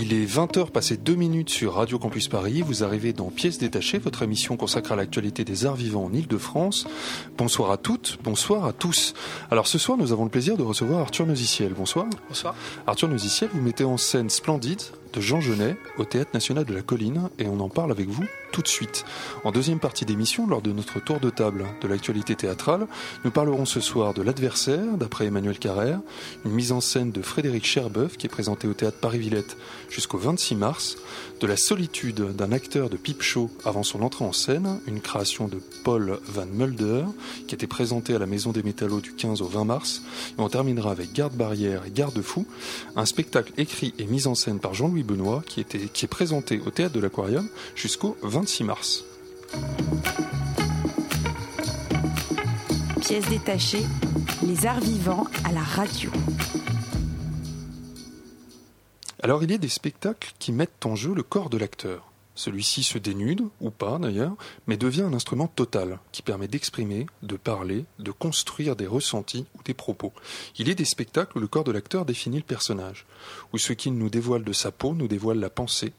Il est 20h passé 2 minutes sur Radio Campus Paris. Vous arrivez dans Pièces détachées, votre émission consacrée à l'actualité des arts vivants en Ile-de-France. Bonsoir à toutes, bonsoir à tous. Alors ce soir, nous avons le plaisir de recevoir Arthur Noziciel. Bonsoir. Bonsoir. Arthur Noziciel, vous mettez en scène Splendide de Jean Genet au Théâtre National de la Colline et on en parle avec vous tout de suite. En deuxième partie d'émission, lors de notre tour de table de l'actualité théâtrale, nous parlerons ce soir de L'Adversaire, d'après Emmanuel Carrère, une mise en scène de Frédéric Cherbeuf qui est présentée au Théâtre Paris-Villette jusqu'au 26 mars, de la solitude d'un acteur de pipe show avant son entrée en scène, une création de Paul Van Mulder qui était présentée à la Maison des Métallos du 15 au 20 mars, et on terminera avec Garde-Barrière et Garde-Fou, un spectacle écrit et mis en scène par Jean-Louis Benoît qui, était, qui est présenté au Théâtre de l'Aquarium jusqu'au 26 mars. Pièces détachées, les arts vivants à la radio. Alors il y a des spectacles qui mettent en jeu le corps de l'acteur. Celui-ci se dénude, ou pas d'ailleurs, mais devient un instrument total qui permet d'exprimer, de parler, de construire des ressentis ou des propos. Il a des spectacles où le corps de l'acteur définit le personnage, où ce qu'il nous dévoile de sa peau nous dévoile la pensée,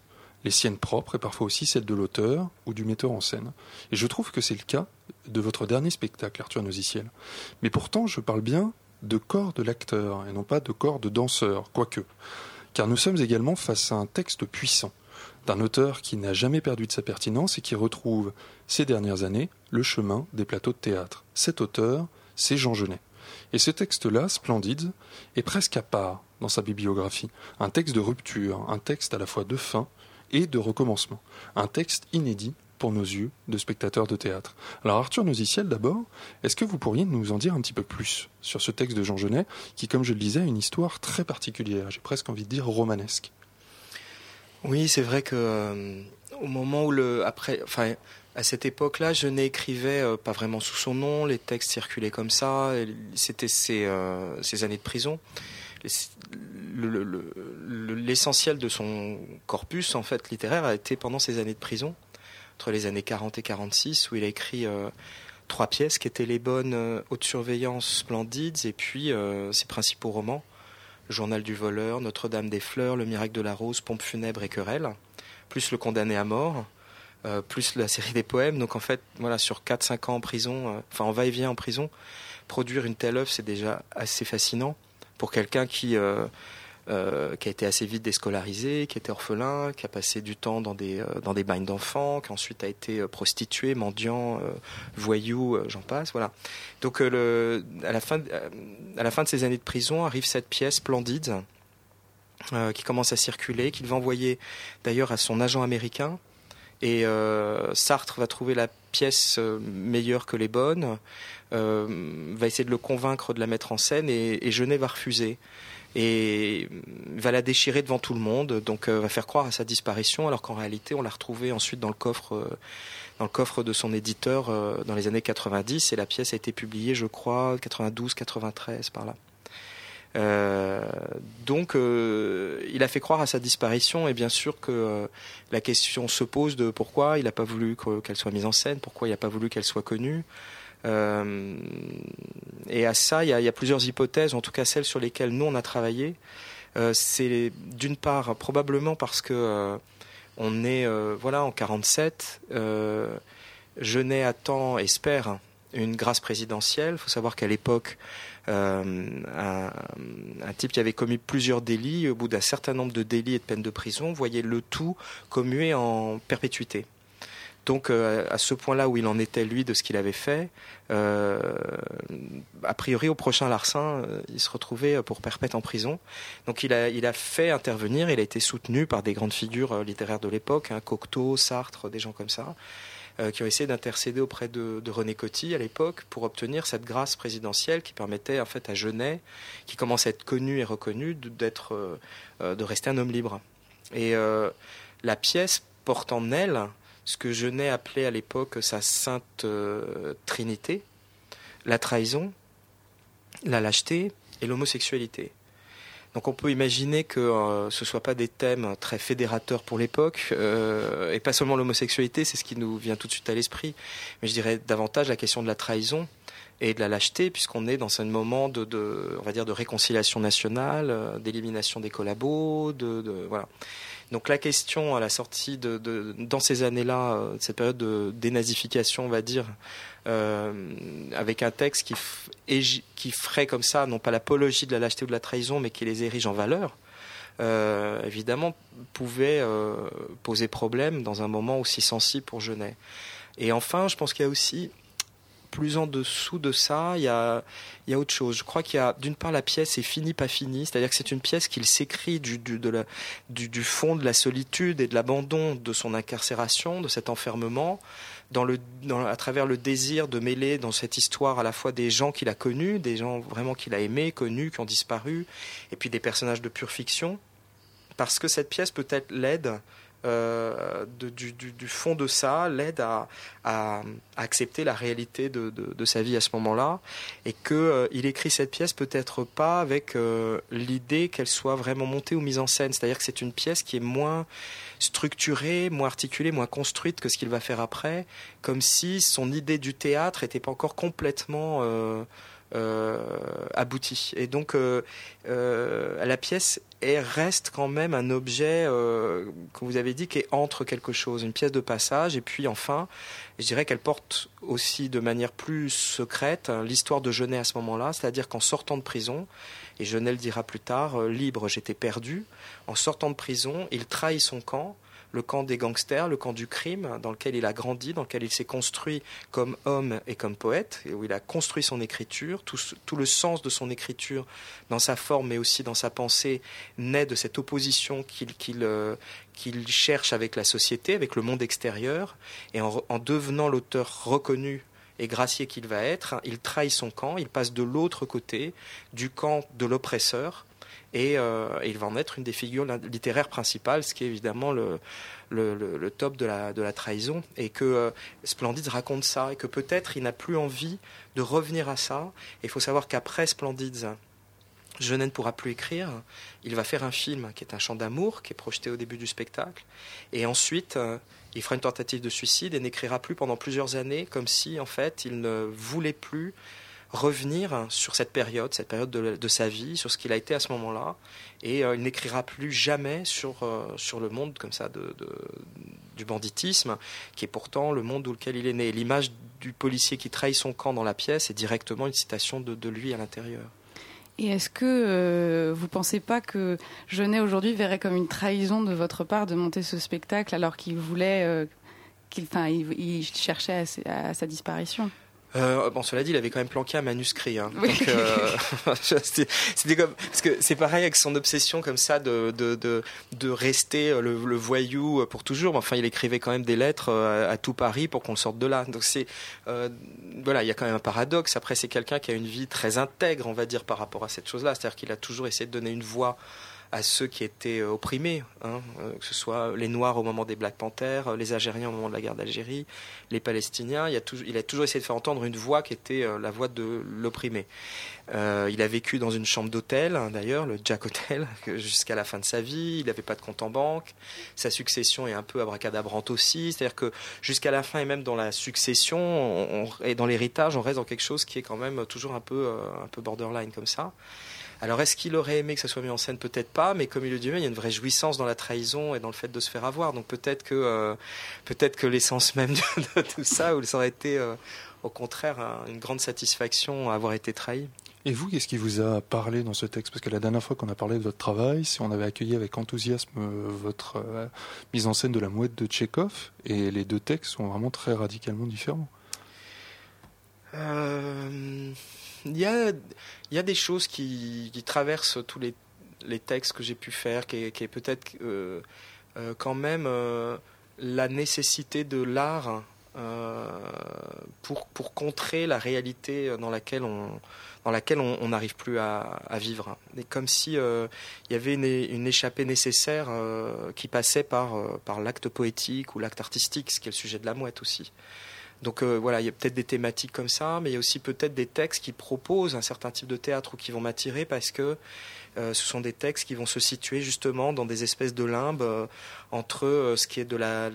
les siennes propres et parfois aussi celles de l'auteur ou du metteur en scène. Et je trouve que c'est le cas de votre dernier spectacle, Arthur Noziciel. Mais pourtant, je parle bien de corps de l'acteur et non pas de corps de danseur, quoique car nous sommes également face à un texte puissant, d'un auteur qui n'a jamais perdu de sa pertinence et qui retrouve, ces dernières années, le chemin des plateaux de théâtre. Cet auteur, c'est Jean Genet. Et ce texte-là, splendide, est presque à part dans sa bibliographie. Un texte de rupture, un texte à la fois de fin et de recommencement. Un texte inédit pour nos yeux de spectateurs de théâtre. Alors Arthur Noziciel d'abord, est-ce que vous pourriez nous en dire un petit peu plus sur ce texte de Jean Genet qui, comme je le disais, a une histoire très particulière, j'ai presque envie de dire romanesque? Oui, c'est vrai que euh, au moment où le après enfin à cette époque-là, Genet écrivait euh, pas vraiment sous son nom, les textes circulaient comme ça, c'était ses, euh, années de prison. L'essentiel de son corpus en fait littéraire a été pendant ses années de prison. Entre les années 40 et 46, où il a écrit trois pièces qui étaient les bonnes Haute Surveillance Splendides et puis ses principaux romans Journal du voleur, Notre-Dame des fleurs, Le miracle de la rose, Pompe funèbre et querelle, plus Le condamné à mort, plus la série des poèmes. Donc en fait, voilà, sur 4-5 ans en prison, enfin en va-et-vient en prison, produire une telle œuvre, c'est déjà assez fascinant pour quelqu'un qui euh, qui a été assez vite déscolarisé, qui était orphelin, qui a passé du temps dans des, euh, dans des bagnes d'enfants, qui ensuite a été euh, prostitué, mendiant, voyou, j'en passe. Voilà. Donc à, la fin, à la fin de ces années de prison arrive cette pièce splendide qui commence à circuler, qu'il va envoyer d'ailleurs à son agent américain. Et Sartre va trouver la pièce meilleure que les bonnes, va essayer de le convaincre de la mettre en scène et, et Genet va refuser et va la déchirer devant tout le monde, donc euh, va faire croire à sa disparition, alors qu'en réalité on l'a retrouvée ensuite dans le coffre, euh, dans le coffre de son éditeur euh, dans les années 90, et la pièce a été publiée, je crois, 92, 93 par là. donc, il a fait croire à sa disparition, et bien sûr que la question se pose de pourquoi il n'a pas voulu qu'elle soit mise en scène, pourquoi il n'a pas voulu qu'elle soit connue. Euh, et à ça, il y, a, plusieurs hypothèses, en tout cas celles sur lesquelles nous on a travaillé. Euh, c'est d'une part probablement parce que euh, on est voilà en 47. Genet attend, espère une grâce présidentielle. Il faut savoir qu'à l'époque, un, un, type qui avait commis plusieurs délits, au bout d'un certain nombre de délits et de peines de prison, voyait le tout commué en perpétuité. Donc euh, à ce point-là où il en était lui de ce qu'il avait fait, euh, a priori au prochain larcin, euh, il se retrouvait pour perpète en prison. Donc il a, fait intervenir, il a été soutenu par des grandes figures littéraires de l'époque, hein, Cocteau, Sartre, des gens comme ça, qui ont essayé d'intercéder auprès de, René Coty à l'époque pour obtenir cette grâce présidentielle qui permettait en fait à Genet, qui commence à être connu et reconnu, d'être, de rester un homme libre. Et la pièce porte en elle ce que je n'ai appelé à l'époque sa sainte trinité, la trahison, la lâcheté et l'homosexualité. Donc on peut imaginer que euh, ce ne soit pas des thèmes très fédérateurs pour l'époque, euh, et pas seulement l'homosexualité, c'est ce qui nous vient tout de suite à l'esprit, mais je dirais davantage la question de la trahison et de la lâcheté, puisqu'on est dans un moment de, on va dire, de réconciliation nationale, euh, d'élimination des collabos, de, de, voilà. Donc la question à la sortie de, de dans ces années-là, euh, cette période de dénazification, on va dire, euh, avec un texte qui, qui ferait comme ça, non pas l'apologie de la lâcheté ou de la trahison, mais qui les érige en valeur, euh, évidemment, pouvait euh, poser problème dans un moment aussi sensible pour Genet. Et enfin, je pense qu'il y a aussi plus en dessous de ça, il y a, y a autre chose. Je crois qu'il y a, d'une part, la pièce est finie, pas finie. C'est-à-dire que c'est une pièce qu'il s'écrit du, du, fond de la solitude et de l'abandon de son incarcération, de cet enfermement, à travers le désir de mêler dans cette histoire à la fois des gens qu'il a connus, des gens vraiment qu'il a aimés, connus, qui ont disparu, et puis des personnages de pure fiction. Parce que cette pièce peut-être l'aide euh, du, fond de ça l'aide à, accepter la réalité de sa vie à ce moment-là et qu'il euh, écrit cette pièce peut-être pas avec euh, l'idée qu'elle soit vraiment montée ou mise en scène. C'est-à-dire que c'est une pièce qui est moins structurée, moins articulée, moins construite que ce qu'il va faire après, comme si son idée du théâtre n'était pas encore complètement euh, euh, aboutie. Et donc euh, la pièce et reste quand même un objet, euh, comme vous avez dit, qui est entre quelque chose, une pièce de passage. Et puis enfin, je dirais qu'elle porte aussi de manière plus secrète l'histoire de Genet à ce moment-là, c'est-à-dire qu'en sortant de prison, et Genet le dira plus tard, euh, libre, j'étais perdu, en sortant de prison, il trahit son camp le camp des gangsters, le camp du crime, dans lequel il a grandi, dans lequel il s'est construit comme homme et comme poète, et où il a construit son écriture. Tout, le sens de son écriture, dans sa forme, mais aussi dans sa pensée, naît de cette opposition qu'il euh, cherche avec la société, avec le monde extérieur. Et en, en devenant l'auteur reconnu et gracié qu'il va être, il trahit son camp, il passe de l'autre côté, du camp de l'oppresseur, et, euh, et, il va en être une des figures littéraires principales, ce qui est évidemment le, top de la, trahison, et que euh, Splendide raconte ça, et que peut-être il n'a plus envie de revenir à ça. Il faut savoir qu'après Splendide, Genet ne pourra plus écrire. Il va faire un film qui est un chant d'amour, qui est projeté au début du spectacle, et ensuite euh, il fera une tentative de suicide et n'écrira plus pendant plusieurs années, comme si en fait il ne voulait plus revenir sur cette période, cette période de, sa vie, sur ce qu'il a été à ce moment-là, et euh, il n'écrira plus jamais sur, euh, sur le monde comme ça de, du banditisme, qui est pourtant le monde dans lequel il est né. L'image du policier qui trahit son camp dans la pièce est directement une citation de, de lui à l'intérieur. Et est-ce que euh, vous ne pensez pas que Genet aujourd'hui verrait comme une trahison de votre part de monter ce spectacle alors qu'il voulait, qu'il, il, il cherchait à sa disparition? Euh, bon, cela dit, il avait quand même planqué un manuscrit. Hein. Oui. Donc, euh, c'était comme parce que c'est pareil avec son obsession comme ça de de de, de rester le, le, voyou pour toujours. Enfin, il écrivait quand même des lettres à, à tout Paris pour qu'on sorte de là. Donc c'est euh, voilà, il y a quand même un paradoxe. Après, c'est quelqu'un qui a une vie très intègre, on va dire, par rapport à cette chose-là. C'est-à-dire qu'il a toujours essayé de donner une voix à ceux qui étaient opprimés, hein, que ce soit les Noirs au moment des Black Panthers, les Algériens au moment de la guerre d'Algérie, les Palestiniens. Il a, toujours, essayé de faire entendre une voix qui était la voix de l'opprimé. Euh, il a vécu dans une chambre d'hôtel, hein, d'ailleurs, le Jack Hotel, jusqu'à la fin de sa vie. Il n'avait pas de compte en banque. Sa succession est un peu abracadabrante aussi. C'est-à-dire que jusqu'à la fin et même dans la succession on, on, et dans l'héritage, on reste dans quelque chose qui est quand même toujours euh, un peu borderline comme ça. Alors est-ce qu'il aurait aimé que ça soit mis en scène? Peut-être pas, mais comme il le dit, il y a une vraie jouissance dans la trahison et dans le fait de se faire avoir. Donc peut-être que, euh, peut-être que l'essence même de, tout ça, ou ça aurait été euh, au contraire un, une grande satisfaction à avoir été trahi. Et vous, qu'est-ce qui vous a parlé dans ce texte? Parce que la dernière fois qu'on a parlé de votre travail, on avait accueilli avec enthousiasme votre euh, mise en scène de la mouette de Tchekhov, et les deux textes sont vraiment très radicalement différents. Euh, il y a, il y a des choses qui, traversent tous les, textes que j'ai pu faire, qui est, peut-être euh, euh, quand même euh, la nécessité de l'art pour, pour contrer la réalité dans laquelle on, n'arrive plus à, vivre. Et comme si il y avait une, échappée nécessaire qui passait par l'acte poétique ou l'acte artistique, ce qui est le sujet de la mouette aussi. Donc euh, voilà, il y a peut-être des thématiques comme ça, mais il y a aussi peut-être des textes qui proposent un certain type de théâtre ou qui vont m'attirer parce que euh, ce sont des textes qui vont se situer justement dans des espèces de limbes euh, entre ce qui est de la,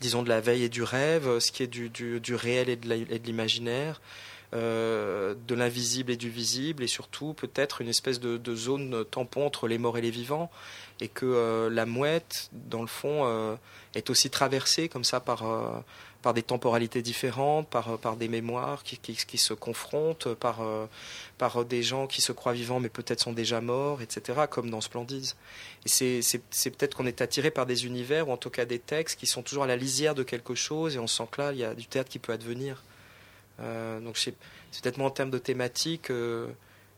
disons de la veille et du rêve, ce qui est du, du, réel et de l'imaginaire. De l'invisible et du visible, et surtout peut-être une espèce de, zone tampon entre les morts et les vivants, et que la mouette, dans le fond, est aussi traversée comme ça par, par des temporalités différentes, par, par des mémoires qui, qui, se confrontent, par, euh, par des gens qui se croient vivants mais peut-être sont déjà morts, etc., comme dans Splendides. Et c'est peut-être qu'on est attiré par des univers, ou en tout cas des textes, qui sont toujours à la lisière de quelque chose, et on sent que là, il y a du théâtre qui peut advenir. Euh, donc c'est peut-être moins en termes de thématique euh,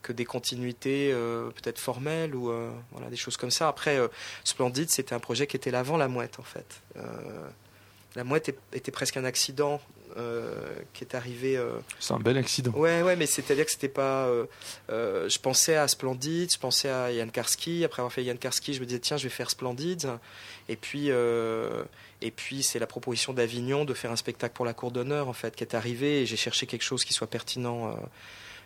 que des continuités peut-être formelles, ou voilà, des choses comme ça. Après, Splendide, c'était un projet qui était l'avant la mouette, en fait la mouette était presque un accident euh, qui est arrivé. Euh, c'est un bel accident. Ouais, ouais, mais c'est-à-dire que c'était pas. Euh, je pensais à Splendide, je pensais à Yann Karski. Après avoir fait Yann Karski, je me disais tiens, je vais faire Splendide. Et puis, et puis c'est la proposition d'Avignon de faire un spectacle pour la cour d'honneur en fait qui est arrivé. Et j'ai cherché quelque chose qui soit pertinent.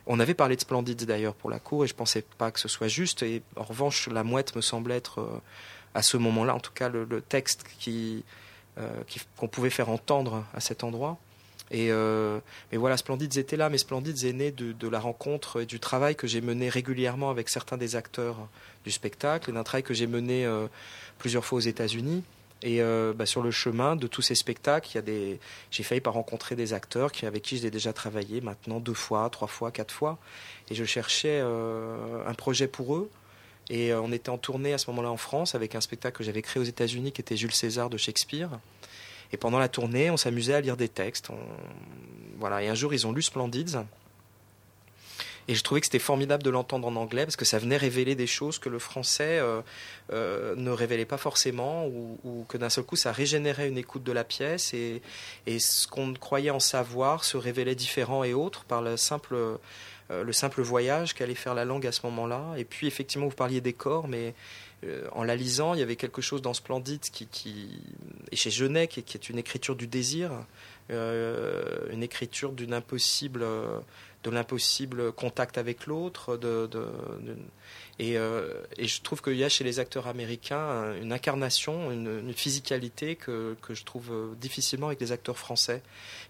On avait parlé de Splendide d'ailleurs pour la cour et je pensais pas que ce soit juste. Et en revanche, la mouette me semblait être à ce moment-là, en tout cas, le texte qui euh, qu'on pouvait faire entendre à cet endroit. Et euh, mais voilà, Splendides était là, mais Splendides est né de, la rencontre et du travail que j'ai mené régulièrement avec certains des acteurs du spectacle, et d'un travail que j'ai mené euh, plusieurs fois aux États-Unis. Et bah, sur le chemin de tous ces spectacles, j'ai failli pas rencontrer des acteurs qui, avec qui j'ai déjà travaillé maintenant deux fois, trois fois, quatre fois. Et je cherchais un projet pour eux. Et euh, on était en tournée à ce moment-là en France avec un spectacle que j'avais créé aux États-Unis qui était Jules César de Shakespeare. Et pendant la tournée, on s'amusait à lire des textes. Voilà. Et un jour, ils ont lu Splendides. Et je trouvais que c'était formidable de l'entendre en anglais parce que ça venait révéler des choses que le français euh, euh, ne révélait pas forcément ou, que d'un seul coup ça régénérait une écoute de la pièce et, ce qu'on croyait en savoir se révélait différent et autre par le simple euh, le simple voyage qu'allait faire la langue à ce moment-là. Et puis effectivement, vous parliez des corps, mais euh, en la lisant, il y avait quelque chose dans Splendide qui, qui et chez Genet, qui, est une écriture du désir, euh, une écriture d'une impossible, de l'impossible contact avec l'autre, et, je trouve qu'il y a chez les acteurs américains une incarnation, une, physicalité que, que, je trouve difficilement avec les acteurs français.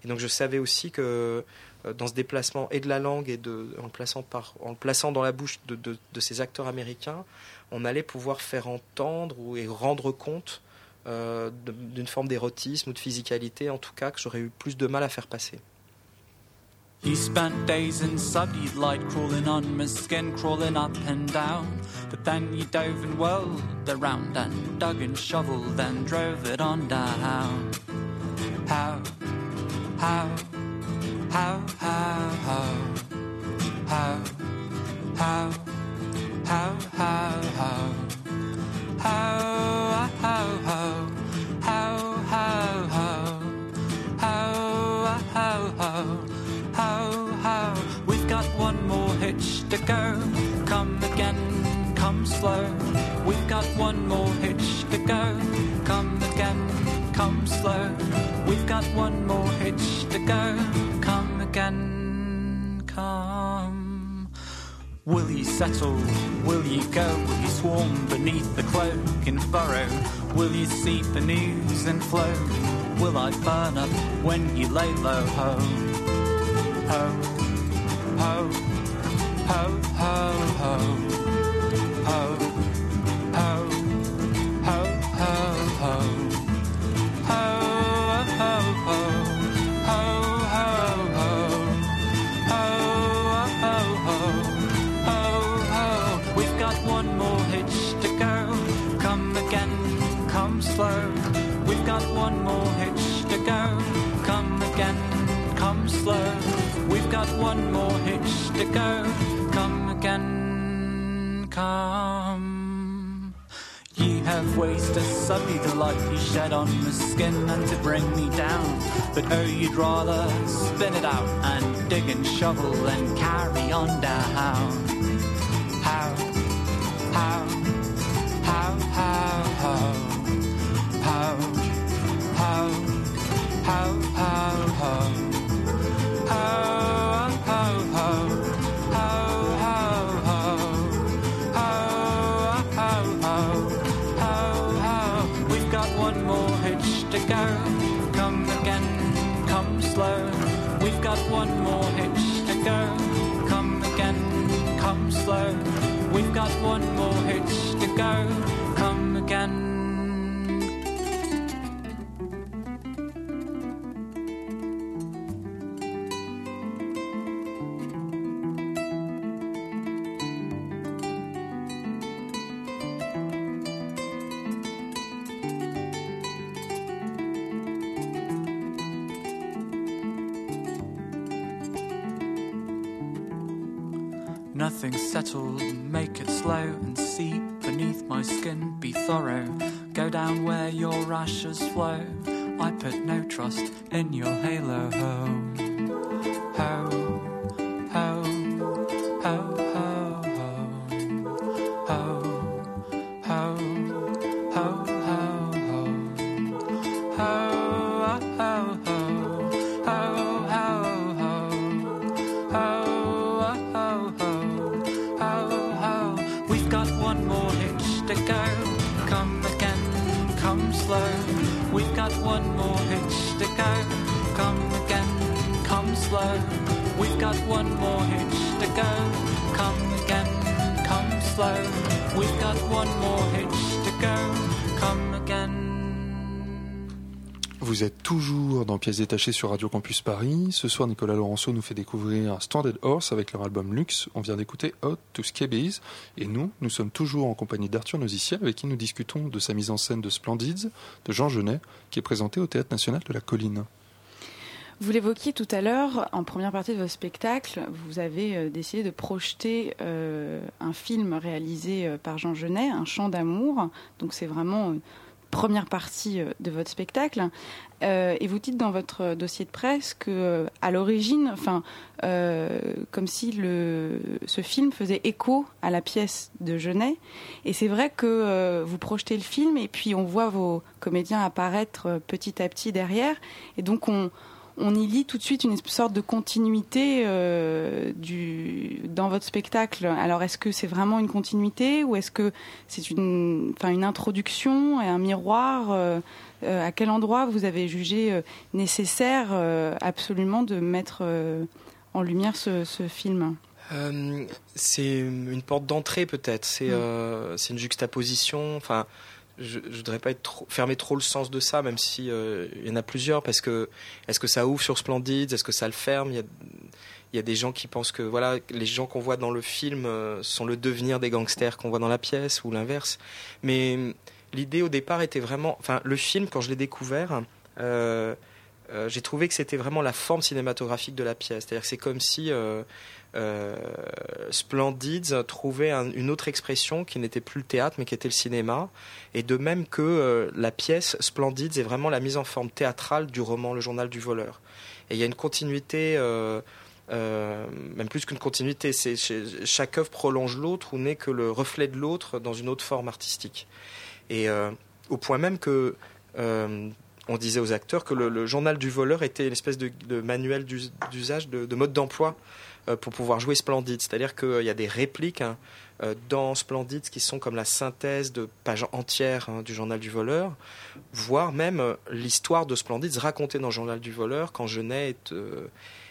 Et donc je savais aussi que euh, dans ce déplacement et de la langue et en, le plaçant dans la bouche de, ces acteurs américains, on allait pouvoir faire entendre ou, et rendre compte euh, d'une forme d'érotisme ou de physicalité, en tout cas, que j'aurais eu plus de mal à faire passer. how, how, how. How, how, how. How, how, We've got one more hitch to go. Come again, come slow. We've got one more hitch to go. Come again, come slow. We've got one more hitch to go. Come again, come. Will ye settle? Will ye go? Will ye swarm beneath the cloak and furrow? Will ye see the news and flow? Will I burn up when ye lay low? Ho, ho, ho, ho, ho, ho. Got one more hitch to go. Come again, come. Ye have wasted the delight ye shed on my skin and to bring me down. But oh, you'd rather spin it out and dig and shovel and carry on down. How, how, How, how, how, how, how, how, how, how, how, how. slow. We've got one more hitch to go. Come again Nothing settled, make it slow and seep beneath my skin. Be thorough, go down where your ashes flow. I put no trust in your halo. Pièces détachées sur Radio Campus Paris. Ce soir, Nicolas Laurenceau nous fait découvrir Stranded Horse avec leur album Lux. On vient d'écouter Hot to Scabies. Et nous, nous sommes toujours en compagnie d'Arthur Noziciel avec qui nous discutons de sa mise en scène de Splendids de Jean Genet qui est présenté au Théâtre National de la Colline. Vous l'évoquiez tout à l'heure, en première partie de votre spectacle, vous avez euh, décidé de projeter euh, un film réalisé euh, par Jean Genet, Un chant d'amour. Donc c'est vraiment première partie de votre spectacle. et vous dites dans votre dossier de presse que, à l'origine, enfin, comme si le, ce film faisait écho à la pièce de Genet. Et c'est vrai que vous projetez le film et puis on voit vos comédiens apparaître petit à petit derrière. Et donc on on y lit tout de suite une sorte de continuité euh, du, dans votre spectacle. Alors, est-ce que c'est vraiment une continuité ou est-ce que c'est une, enfin, une introduction et un miroir euh, euh, À quel endroit vous avez jugé nécessaire absolument de mettre en lumière ce, film? C'est une porte d'entrée peut-être, c'est mm. une juxtaposition. Enfin, je ne voudrais pas fermer trop le sens de ça, même si euh, il y en a plusieurs, parce que est-ce que ça ouvre sur Splendid, est-ce que ça le ferme? Il y, a, il y a des gens qui pensent que voilà, les gens qu'on voit dans le film euh, sont le devenir des gangsters qu'on voit dans la pièce ou l'inverse. Mais l'idée au départ était vraiment, enfin le film quand je l'ai découvert. Euh, j'ai trouvé que c'était vraiment la forme cinématographique de la pièce. C'est-à-dire que c'est comme si euh, Splendids trouvait une autre expression qui n'était plus le théâtre mais qui était le cinéma. Et de même que euh, la pièce Splendids est vraiment la mise en forme théâtrale du roman Le journal du voleur. Et il y a une continuité. Euh, même plus qu'une continuité, c'est chaque œuvre prolonge l'autre ou n'est que le reflet de l'autre dans une autre forme artistique. Et au point même que on disait aux acteurs que le, journal du voleur était une espèce de, manuel d'usage, de, mode d'emploi euh, pour pouvoir jouer Splendid. C'est-à-dire qu'il y a des répliques hein, euh, dans Splendid qui sont comme la synthèse de pages entières hein, du journal du voleur, voire même euh, l'histoire de Splendid racontée dans le journal du voleur quand Genet est,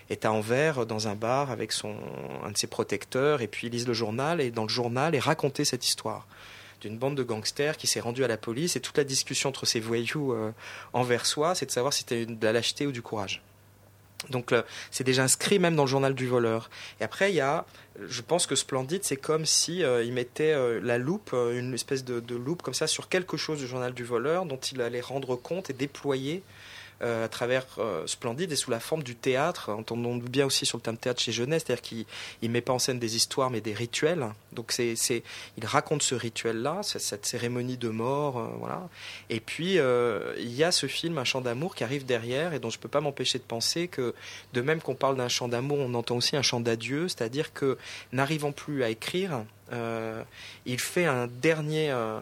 est à Anvers dans un bar avec son, un de ses protecteurs et puis il lise le journal et dans le journal est racontée cette histoire d'une bande de gangsters qui s'est rendue à la police et toute la discussion entre ces voyous envers soi, c'est de savoir si c'était de la lâcheté ou du courage. Donc c'est déjà inscrit même dans le journal du voleur. Et après il y a, je pense que Splendide c'est comme si euh, il mettait euh, la loupe, euh, une espèce de, loupe comme ça sur quelque chose du journal du voleur dont il allait rendre compte et déployer à travers Splendide et sous la forme du théâtre. Entendons bien aussi sur le terme théâtre chez Jeunesse, c'est-à-dire qu'il ne met pas en scène des histoires mais des rituels. Donc c'est, il raconte ce rituel-là, cette cérémonie de mort, voilà. Et puis il y a ce film Un chant d'amour qui arrive derrière et dont je ne peux pas m'empêcher de penser que de même qu'on parle d'un chant d'amour, on entend aussi un chant d'adieu, c'est-à-dire que n'arrivant plus à écrire, euh, il fait un dernier, euh,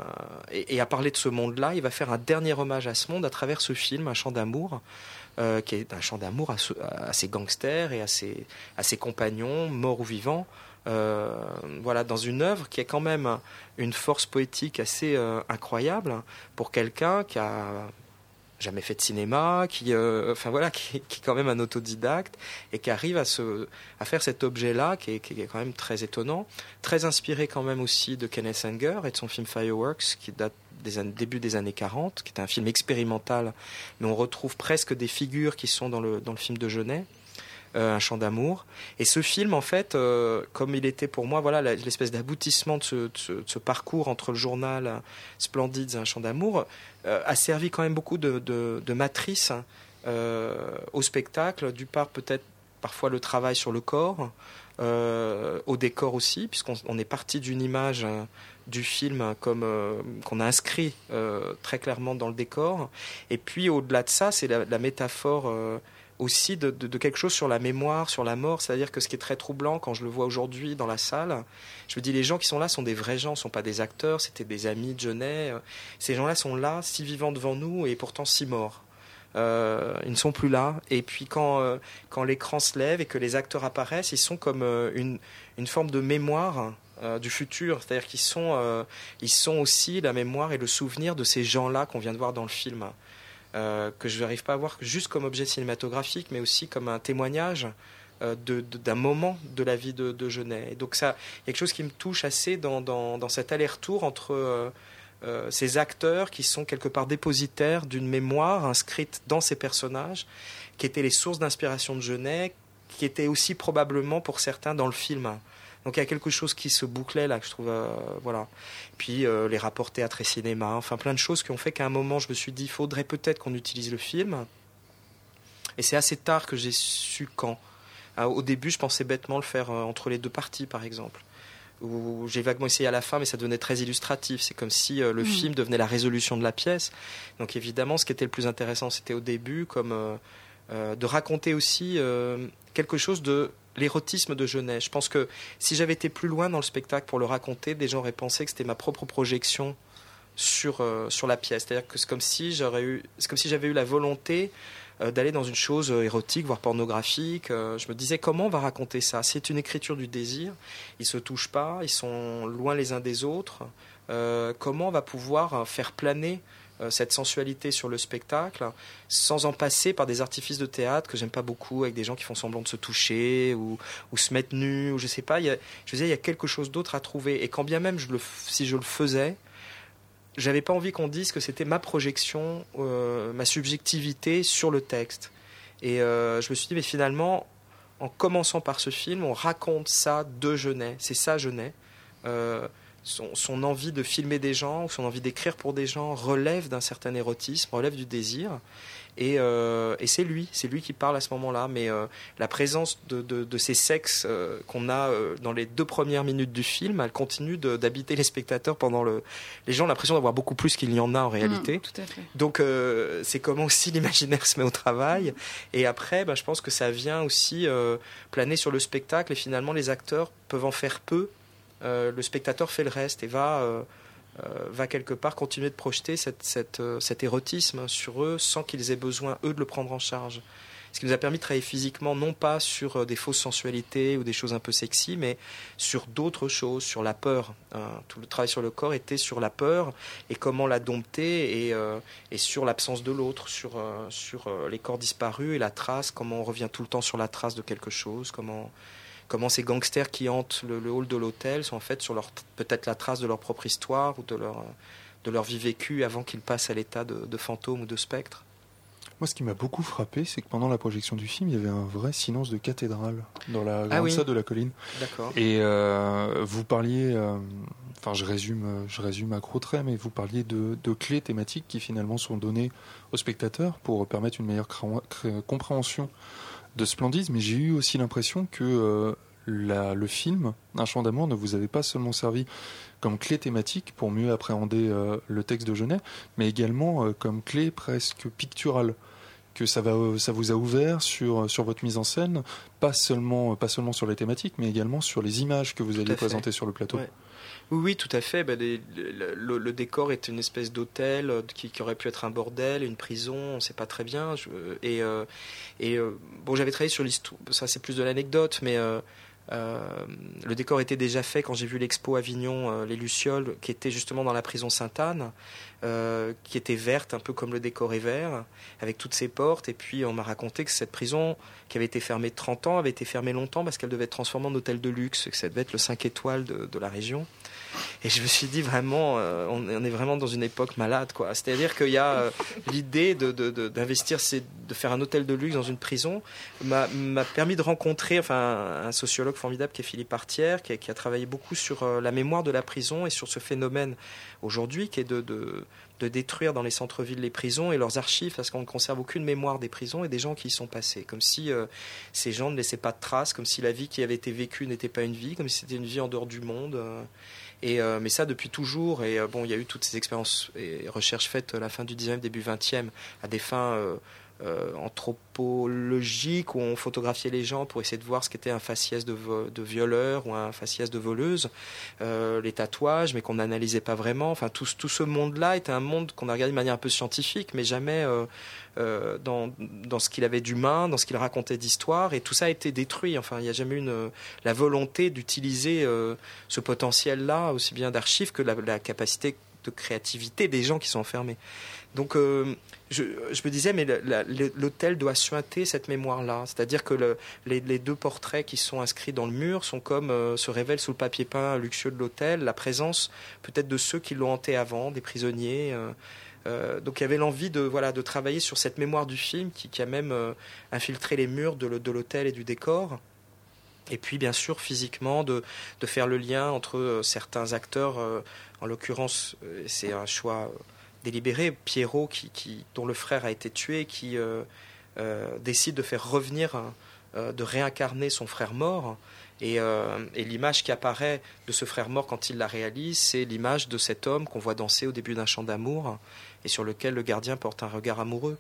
et, à parler de ce monde-là, il va faire un dernier hommage à ce monde à travers ce film, Un chant d'amour, euh, qui est un chant d'amour à, ses gangsters et à ses, à ses compagnons, morts ou vivants. voilà, dans une œuvre qui est quand même une force poétique assez incroyable pour quelqu'un qui a jamais fait de cinéma, qui, euh, enfin voilà, qui, est quand même un autodidacte et qui arrive à, se, à faire cet objet-là, qui est, qui est, quand même très étonnant, très inspiré quand même aussi de Kenneth Anger et de son film Fireworks, qui date des années, début des années 40, qui est un film expérimental, mais on retrouve presque des figures qui sont dans le, dans le film de Genet. Euh, un chant d'amour. Et ce film, en fait, euh, comme il était pour moi, voilà, l'espèce d'aboutissement de, ce, parcours entre le journal Splendide et un chant d'amour, euh, a servi quand même beaucoup de, matrice au spectacle. Du part, peut-être parfois le travail sur le corps, au décor aussi, puisqu'on est parti d'une image du film comme qu'on a inscrit très clairement dans le décor. Et puis au-delà de ça, c'est la, métaphore aussi de, quelque chose sur la mémoire, sur la mort. C'est-à-dire que ce qui est très troublant quand je le vois aujourd'hui dans la salle, je me dis les gens qui sont là sont des vrais gens, sont pas des acteurs, c'était des amis de Genet. Ces gens-là sont là, si vivants devant nous et pourtant si morts. Euh, ils ne sont plus là. Et puis quand, euh, quand l'écran se lève et que les acteurs apparaissent, ils sont comme euh, une, une, forme de mémoire du futur. C'est-à-dire qu'ils sont, ils sont aussi la mémoire et le souvenir de ces gens-là qu'on vient de voir dans le film. Euh, que je n'arrive pas à voir juste comme objet cinématographique, mais aussi comme un témoignage euh, d'un moment de la vie de, Genet. Et donc ça, il quelque chose qui me touche assez dans, dans, cet aller-retour entre euh, ces acteurs qui sont quelque part dépositaires d'une mémoire inscrite dans ces personnages, qui étaient les sources d'inspiration de Genet, qui étaient aussi probablement pour certains dans le film. Donc il y a quelque chose qui se bouclait là, que je trouve, euh, voilà. Puis euh, les rapports théâtre et cinéma, enfin plein de choses qui ont fait qu'à un moment je me suis dit, il faudrait peut-être qu'on utilise le film. Et c'est assez tard que j'ai su quand. Ah, au début, je pensais bêtement le faire euh, entre les deux parties, par exemple. Où j'ai vaguement essayé à la fin, mais ça devenait très illustratif. C'est comme si le mmh. film devenait la résolution de la pièce. Donc évidemment, ce qui était le plus intéressant, c'était au début, comme de raconter aussi quelque chose de l'érotisme de Genet. Je pense que si j'avais été plus loin dans le spectacle pour le raconter, des gens auraient pensé que c'était ma propre projection sur, euh, sur la pièce. C'est-à-dire que c'est comme si j'avais eu la volonté euh, d'aller dans une chose euh, érotique, voire pornographique. je me disais comment on va raconter ça? C'est une écriture du désir. Ils se touchent pas, ils sont loin les uns des autres. comment on va pouvoir faire planer cette sensualité sur le spectacle, sans en passer par des artifices de théâtre que j'aime pas beaucoup, avec des gens qui font semblant de se toucher ou, se mettre nus, ou je sais pas. Je disais, il y a quelque chose d'autre à trouver. Et quand bien même je le, si je le faisais, j'avais pas envie qu'on dise que c'était ma projection, euh, ma subjectivité sur le texte. Et euh, je me suis dit, mais finalement, en commençant par ce film, on raconte ça de Genet. C'est ça Genet son, envie de filmer des gens, ou son envie d'écrire pour des gens relève d'un certain érotisme, relève du désir. Et, euh, c'est lui, c'est lui qui parle à ce moment-là. Mais euh, la présence de, ces sexes euh, qu'on a dans les deux premières minutes du film, elle continue d'habiter les spectateurs pendant le. Les gens ont l'impression d'avoir beaucoup plus qu'il y en a en réalité. Mmh, Donc c'est comment aussi l'imaginaire se met au travail. Et après, ben, je pense que ça vient aussi planer sur le spectacle. Et finalement, les acteurs peuvent en faire peu le spectateur fait le reste et va, euh, euh, va quelque part continuer de projeter cet érotisme sur eux sans qu'ils aient besoin, eux, de le prendre en charge. Ce qui nous a permis de travailler physiquement, non pas sur des fausses sensualités ou des choses un peu sexy, mais sur d'autres choses, sur la peur. Hein. Tout le travail sur le corps était sur la peur et comment la dompter et, et sur l'absence de l'autre, sur, sur les corps disparus et la trace, comment on revient tout le temps sur la trace de quelque chose, comment, comment ces gangsters qui hantent le, hall de l'hôtel sont en fait sur leur peut-être la trace de leur propre histoire ou de leur de leur vie vécue avant qu'ils passent à l'état de, de fantôme ou de spectre. Moi, ce qui m'a beaucoup frappé, c'est que pendant la projection du film, il y avait un vrai silence de cathédrale dans la Ah grande oui. salle de la colline. D'accord. Et euh, vous parliez, euh, enfin, je résume, je résume à gros traits, mais vous parliez de, de clés thématiques qui finalement sont données aux spectateurs pour permettre une meilleure compréhension de Splendide. Mais j'ai eu aussi l'impression que euh, la- le film Un chant d'amour ne vous avait pas seulement servi comme clé thématique pour mieux appréhender euh, le texte de Genet, mais également euh, comme clé presque picturale que ça, va, ça vous a ouvert sur, sur votre mise en scène, pas seulement, pas seulement sur les thématiques, mais également sur les images que vous fait. présenter sur le plateau. Ouais. Oui, tout à fait. Les- le, décor est une espèce d'hôtel euh, qui, aurait pu être un bordel, une prison, on ne sait pas très bien. Euh, et euh, bon, j'avais travaillé sur l'histoire, ça c'est plus de l'anecdote, mais le décor était déjà fait quand j'ai vu l'expo Avignon, les Lucioles, qui était justement dans la prison Sainte-Anne, euh, qui était verte, un peu comme le décor est vert, avec toutes ses portes. Et puis on m'a raconté que cette prison, qui avait été fermée 30 ans, avait été fermée longtemps parce qu'elle devait être transformée en hôtel de luxe, que ça devait être le 5 étoiles de, la région. Et je me suis dit vraiment, euh, on, est vraiment dans une époque malade, quoi. C'est-à-dire qu'il y a euh, l'idée de, de- de- d'investir, de faire un hôtel de luxe dans une prison, m'a, permis de rencontrer, enfin, un sociologue formidable qui est Philippe Artière, qui a, travaillé beaucoup sur la mémoire de la prison et sur ce phénomène aujourd'hui, qui est de, de détruire dans les centres-villes les prisons et leurs archives, parce qu'on ne conserve aucune mémoire des prisons et des gens qui y sont passés, comme si euh, ces gens ne laissaient pas de traces, comme si la vie qui avait été vécue n'était pas une vie, comme si c'était une vie en dehors du monde. euh, et, euh, mais ça depuis toujours. Et bon, il y a eu toutes ces expériences et recherches faites à la fin du 19e, début 20e, à des fins euh, anthropologiques où on photographiait les gens pour essayer de voir ce qu'était un faciès de, violeur ou un faciès de voleuse, euh, les tatouages, mais qu'on n'analysait pas vraiment. Enfin, tout, tout ce monde-là était un monde qu'on a regardé de manière un peu scientifique, mais jamais euh, dans, dans ce qu'il avait d'humain, dans ce qu'il racontait d'histoire. Et tout ça a été détruit. Enfin, il n'y a jamais eu une, la volonté d'utiliser ce potentiel-là, aussi bien d'archives que la capacité de créativité des gens qui sont enfermés. Donc, euh, je, je me disais, mais l'hôtel doit suinter cette mémoire-là. C'est-à-dire que le- les, les deux portraits qui sont inscrits dans le mur sont comme euh, se révèle sous le papier peint luxueux de l'hôtel la présence peut-être de ceux qui l'ont hanté avant, des prisonniers. euh, euh, donc il y avait l'envie de voilà de travailler sur cette mémoire du film qui, a même infiltré les murs de, de l'hôtel et du décor. Et puis bien sûr physiquement de, de faire le lien entre euh, certains acteurs, euh, en l'occurrence euh, c'est un choix délibéré, Pierrot dont le frère a été tué, qui décide de faire revenir, de réincarner son frère mort. Et, et l'image qui apparaît de ce frère mort quand il la réalise, c'est l'image de cet homme qu'on voit danser au début d'un chant d'amour et sur lequel le gardien porte un regard amoureux.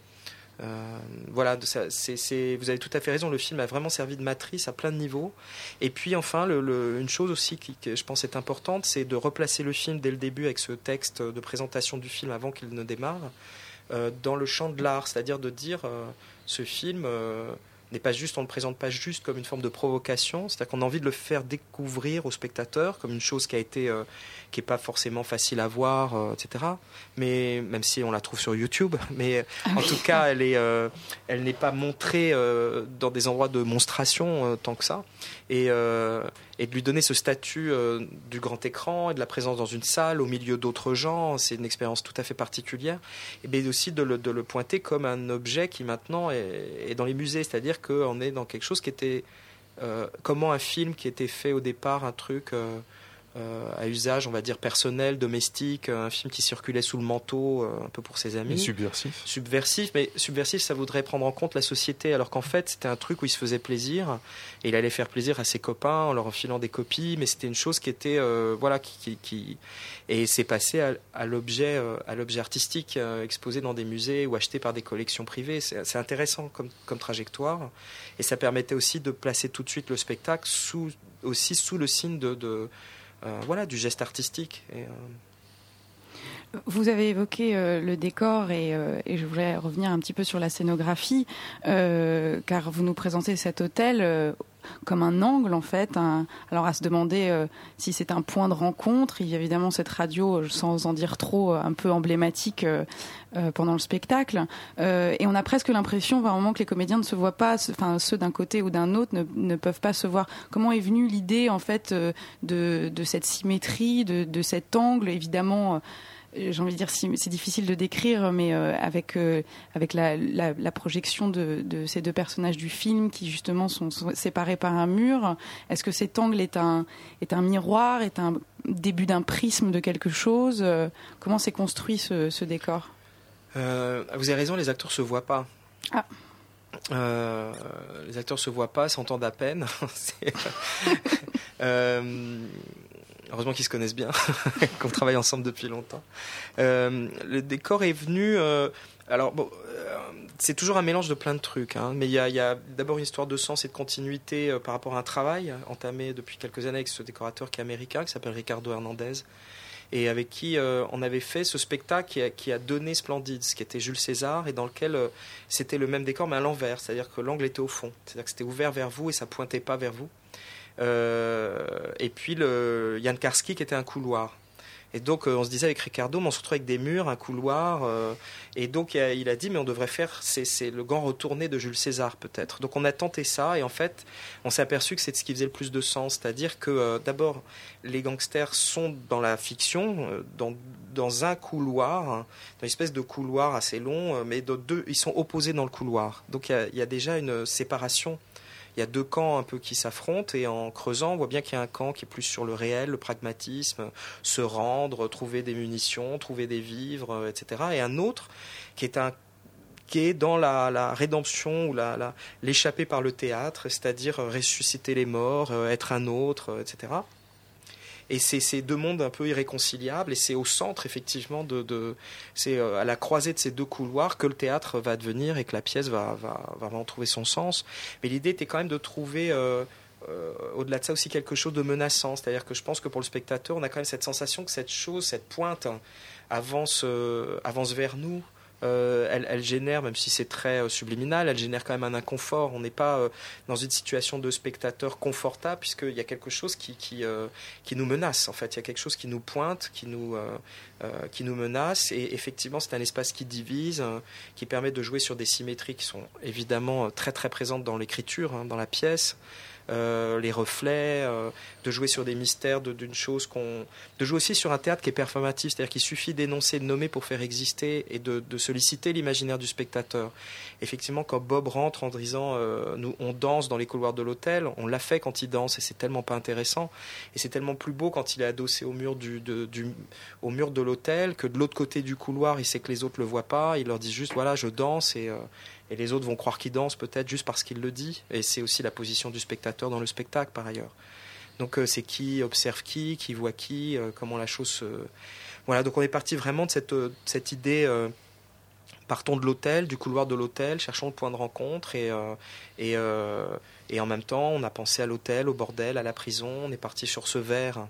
Euh, voilà, vous avez tout à fait raison, le film a vraiment servi de matrice à plein de niveaux. Et puis enfin, une chose aussi qui, je pense est importante, c'est de replacer le film dès le début avec ce texte de présentation du film avant qu'il ne démarre, euh, dans le champ de l'art, c'est-à-dire de dire euh, ce film n'est pas juste, on ne le présente pas juste comme une forme de provocation, c'est-à-dire qu'on a envie de le faire découvrir au spectateur comme une chose qui a été, euh, qui est pas forcément facile à voir, euh, etc. Mais même si on la trouve sur YouTube, mais en tout cas, elle est, euh, elle n'est pas montrée dans des endroits de monstration tant que ça, et, et de lui donner ce statut euh, du grand écran et de la présence dans une salle au milieu d'autres gens, c'est une expérience tout à fait particulière, et bien aussi de le, pointer comme un objet qui maintenant est, dans les musées, c'est-à-dire qu'on est dans quelque chose qui était euh, comment un film qui était fait au départ, un truc euh, à usage, on va dire personnel, domestique, un film qui circulait sous le manteau, euh, un peu pour ses amis Et subversif. subversif, mais subversif, ça voudrait prendre en compte la société, alors qu'en fait, c'était un truc où il se faisait plaisir, et il allait faire plaisir à ses copains en leur filant des copies, mais c'était une chose qui était, euh, voilà, qui, qui, qui- et c'est passé à, à l'objet, euh, à l'objet artistique euh, exposé dans des musées ou acheté par des collections privées. C'est intéressant comme, comme trajectoire, et ça permettait aussi de placer tout de suite le spectacle sous, aussi sous le signe de, de euh, voilà, du geste artistique. Euh, Vous avez évoqué euh, le décor et, euh, je voulais revenir un petit peu sur la scénographie, euh, car vous nous présentez cet hôtel euh, comme un angle en fait. alors à se demander euh, si c'est un point de rencontre. Il y a évidemment cette radio, euh, sans en dire trop, euh, un peu emblématique pendant le spectacle. Et on a presque l'impression, moment, que les comédiens ne se voient pas, enfin ceux d'un côté ou d'un autre ne, peuvent pas se voir. Comment est venue l'idée en fait de, cette symétrie, de, cet angle? Évidemment, j'ai envie de dire, c'est difficile de décrire, mais euh, avec, euh, avec la, la, projection de, de, ces deux personnages du film qui justement sont, séparés par un mur, est-ce que cet angle est un, est un miroir, est un début d'un prisme de quelque chose euh, Comment s'est construit ce, ce décor? Vous avez raison, les acteurs se voient pas. Ah. les acteurs se voient pas, s'entendent à peine. Heureusement qu'ils se connaissent bien, qu'on travaille ensemble depuis longtemps. Euh, le décor est venu. Euh, alors euh, c'est toujours un mélange de plein de trucs, hein, mais il y a, d'abord une histoire de sens et de continuité par rapport à un travail entamé depuis quelques années avec ce décorateur qui est américain, qui s'appelle Ricardo Hernandez, et avec qui on avait fait ce spectacle qui a, donné Splendide, qui était Jules César, et dans lequel c'était le même décor mais à l'envers, c'est-à-dire que l'angle était au fond, c'est-à-dire que c'était ouvert vers vous et ça pointait pas vers vous. Euh, et puis le Yann Karski qui était un couloir. Et donc, euh, on se disait avec Ricardo, on se retrouve avec des murs, un couloir. Euh, et donc, il a dit, mais on devrait faire, c'est le grand retourné de Jules César, peut-être. Donc, on a tenté ça. Et en fait, on s'est aperçu que c'est ce qui faisait le plus de sens. C'est-à-dire que, d'abord, les gangsters sont dans la fiction, dans, dans un couloir, hein, dans une espèce de couloir assez long, mais de deux, ils sont opposés dans le couloir. Donc, il y a déjà une séparation il y a deux camps un peu qui s'affrontent et en creusant, on voit bien qu'il y a un camp qui est plus sur le réel, le pragmatisme, se rendre, trouver des munitions, trouver des vivres, etc. Et un autre qui est un qui est dans la, rédemption ou la, l'échapper par le théâtre, c'est-à-dire ressusciter les morts, euh, être un autre, etc. Et c'est ces deux mondes un peu irréconciliables, et c'est au centre, effectivement, de, c'est euh, à la croisée de ces deux couloirs que le théâtre va devenir et que la pièce va, va, va vraiment trouver son sens. Mais l'idée était quand même de trouver. Euh, euh, au-delà de ça aussi quelque chose de menaçant. C'est-à-dire que je pense que pour le spectateur, on a quand même cette sensation que cette chose, cette pointe, hein, avance, avance vers nous, euh, elle, génère, même si c'est très euh, subliminal, elle génère quand même un inconfort. On n'est pas euh, dans une situation de spectateur confortable, puisqu'il y a quelque chose qui, nous menace, en fait. Il y a quelque chose qui nous pointe, qui nous, qui nous menace. Et effectivement, c'est un espace qui divise, qui permet de jouer sur des symétries qui sont évidemment très très présentes dans l'écriture, hein, dans la pièce. Euh, les reflets, euh, de jouer sur des mystères d'une chose qu'on, de jouer aussi sur un théâtre qui est performatif, c'est-à-dire qu'il suffit d'énoncer, de nommer pour faire exister et de, solliciter l'imaginaire du spectateur. Effectivement, quand Bob rentre en disant euh, nous on danse dans les couloirs de l'hôtel, on l'a fait quand il danse et c'est tellement pas intéressant et c'est tellement plus beau quand il est adossé au mur du, au mur de l'hôtel que de l'autre côté du couloir, il sait que les autres le voient pas, il leur dit juste voilà je danse et et les autres vont croire qu'il danse peut-être juste parce qu'il le dit. Et c'est aussi la position du spectateur dans le spectacle par ailleurs. Donc euh, c'est qui observe qui, qui voit qui, euh, comment la chose se... Voilà, donc on est parti vraiment de cette, euh, idée, partons de l'hôtel, du couloir de l'hôtel, cherchons le point de rencontre et en même temps on a pensé à l'hôtel, au bordel, à la prison, on est parti sur ce verre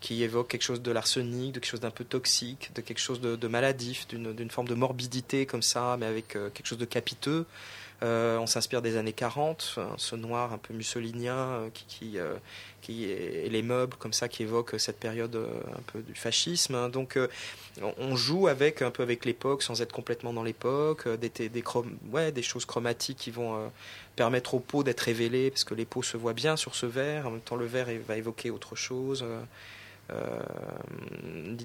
qui évoque quelque chose de l'arsenic, de quelque chose d'un peu toxique, de quelque chose de, maladif, d'une forme de morbidité comme ça, mais avec euh, quelque chose de capiteux. Euh, on s'inspire des années 40, ce noir un peu mussolinien euh, qui, est, les meubles comme ça qui évoquent cette période un peu du fascisme. Hein. Donc on joue avec un peu avec l'époque sans être complètement dans l'époque, des, des choses chromatiques qui vont permettre aux peaux d'être révélées parce que les peaux se voient bien sur ce verre. En même temps le verre va évoquer autre chose. Euh,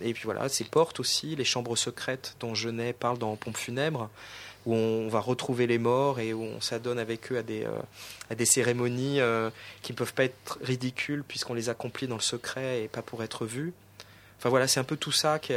et puis voilà, ces portes aussi, les chambres secrètes dont Genet parle dans Pompe funèbre, où on va retrouver les morts et où on s'adonne avec eux à des, euh, cérémonies euh, qui ne peuvent pas être ridicules puisqu'on les accomplit dans le secret et pas pour être vus. Enfin voilà, c'est un peu tout ça qui,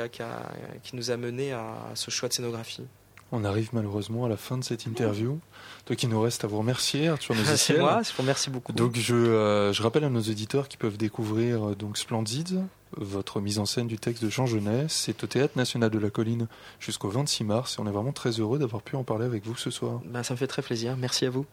qui, nous a mené à ce choix de scénographie. On arrive malheureusement à la fin de cette interview. Donc il nous reste à vous remercier, Arthur C'est moi, je vous remercie beaucoup. Donc je, euh, je rappelle à nos auditeurs qui peuvent découvrir euh, donc Splendide, votre mise en scène du texte de Jean Genet. C'est au Théâtre National de la Colline jusqu'au 26 mars et on est vraiment très heureux d'avoir pu en parler avec vous ce soir. Ben, ça me fait très plaisir. Merci à vous.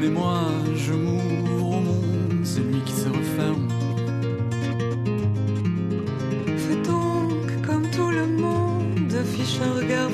Mais moi, je m'ouvre au monde, celui qui se referme. Fais donc comme tout le monde, affiche un regard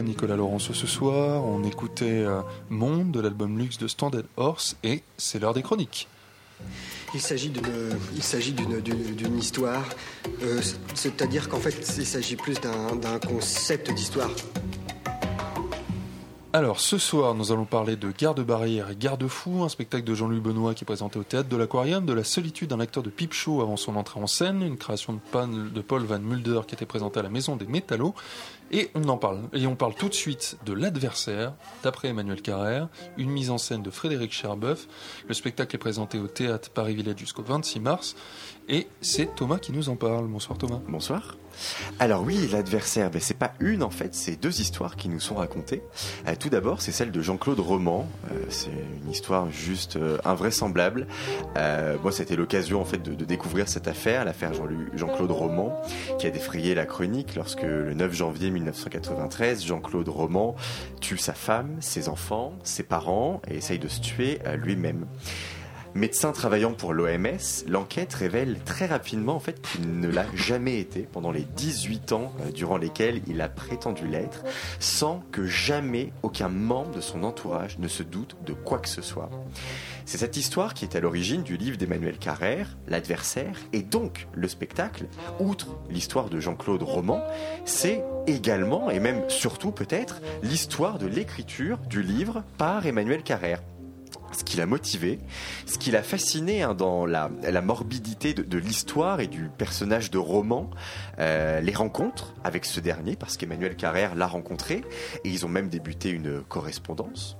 Nicolas Laurence ce soir, on écoutait euh, Monde de l'album Luxe de Standard Horse et c'est l'heure des chroniques. Il s'agit d'une, histoire, euh, c'est-à-dire qu'en fait, il s'agit plus d'un, d'un concept d'histoire. Alors ce soir, nous allons parler de Garde-barrière et Garde-fou, un spectacle de Jean-Louis Benoît qui est présenté au théâtre de l'Aquarium, de la solitude d'un acteur de pipe show avant son entrée en scène, une création de, Pan- de Paul Van Mulder qui était présentée à la Maison des Métallos, et on en parle. Et on parle tout de suite de L'Adversaire, d'après Emmanuel Carrère, une mise en scène de Frédéric Cherboeuf. Le spectacle est présenté au théâtre Paris Villette jusqu'au 26 mars, et c'est Thomas qui nous en parle. Bonsoir Thomas. Bonsoir. Alors oui, l'adversaire, ben, c'est pas une en fait, c'est deux histoires qui nous sont racontées. Euh, tout d'abord, c'est celle de Jean-Claude Roman. Euh, c'est une histoire juste euh, invraisemblable. Moi, c'était l'occasion en fait de, de découvrir cette affaire, l'affaire Jean- Jean-Claude Roman, qui a défrayé la chronique lorsque le 9 janvier 1993, Jean-Claude Roman tue sa femme, ses enfants, ses parents et essaye de se tuer euh, lui-même. Médecin travaillant pour l'OMS, l'enquête révèle très rapidement en fait qu'il ne l'a jamais été pendant les 18 ans euh, durant lesquels il a prétendu l'être, sans que jamais aucun membre de son entourage ne se doute de quoi que ce soit. C'est cette histoire qui est à l'origine du livre d'Emmanuel Carrère, L'adversaire, et donc le spectacle, outre l'histoire de Jean-Claude Roman, c'est également, et même surtout peut-être, l'histoire de l'écriture du livre par Emmanuel Carrère ce qui l'a motivé, ce qui l'a fasciné hein, dans la, morbidité de, de l'histoire et du personnage de roman, euh, les rencontres avec ce dernier, parce qu'Emmanuel Carrère l'a rencontré, et ils ont même débuté une correspondance.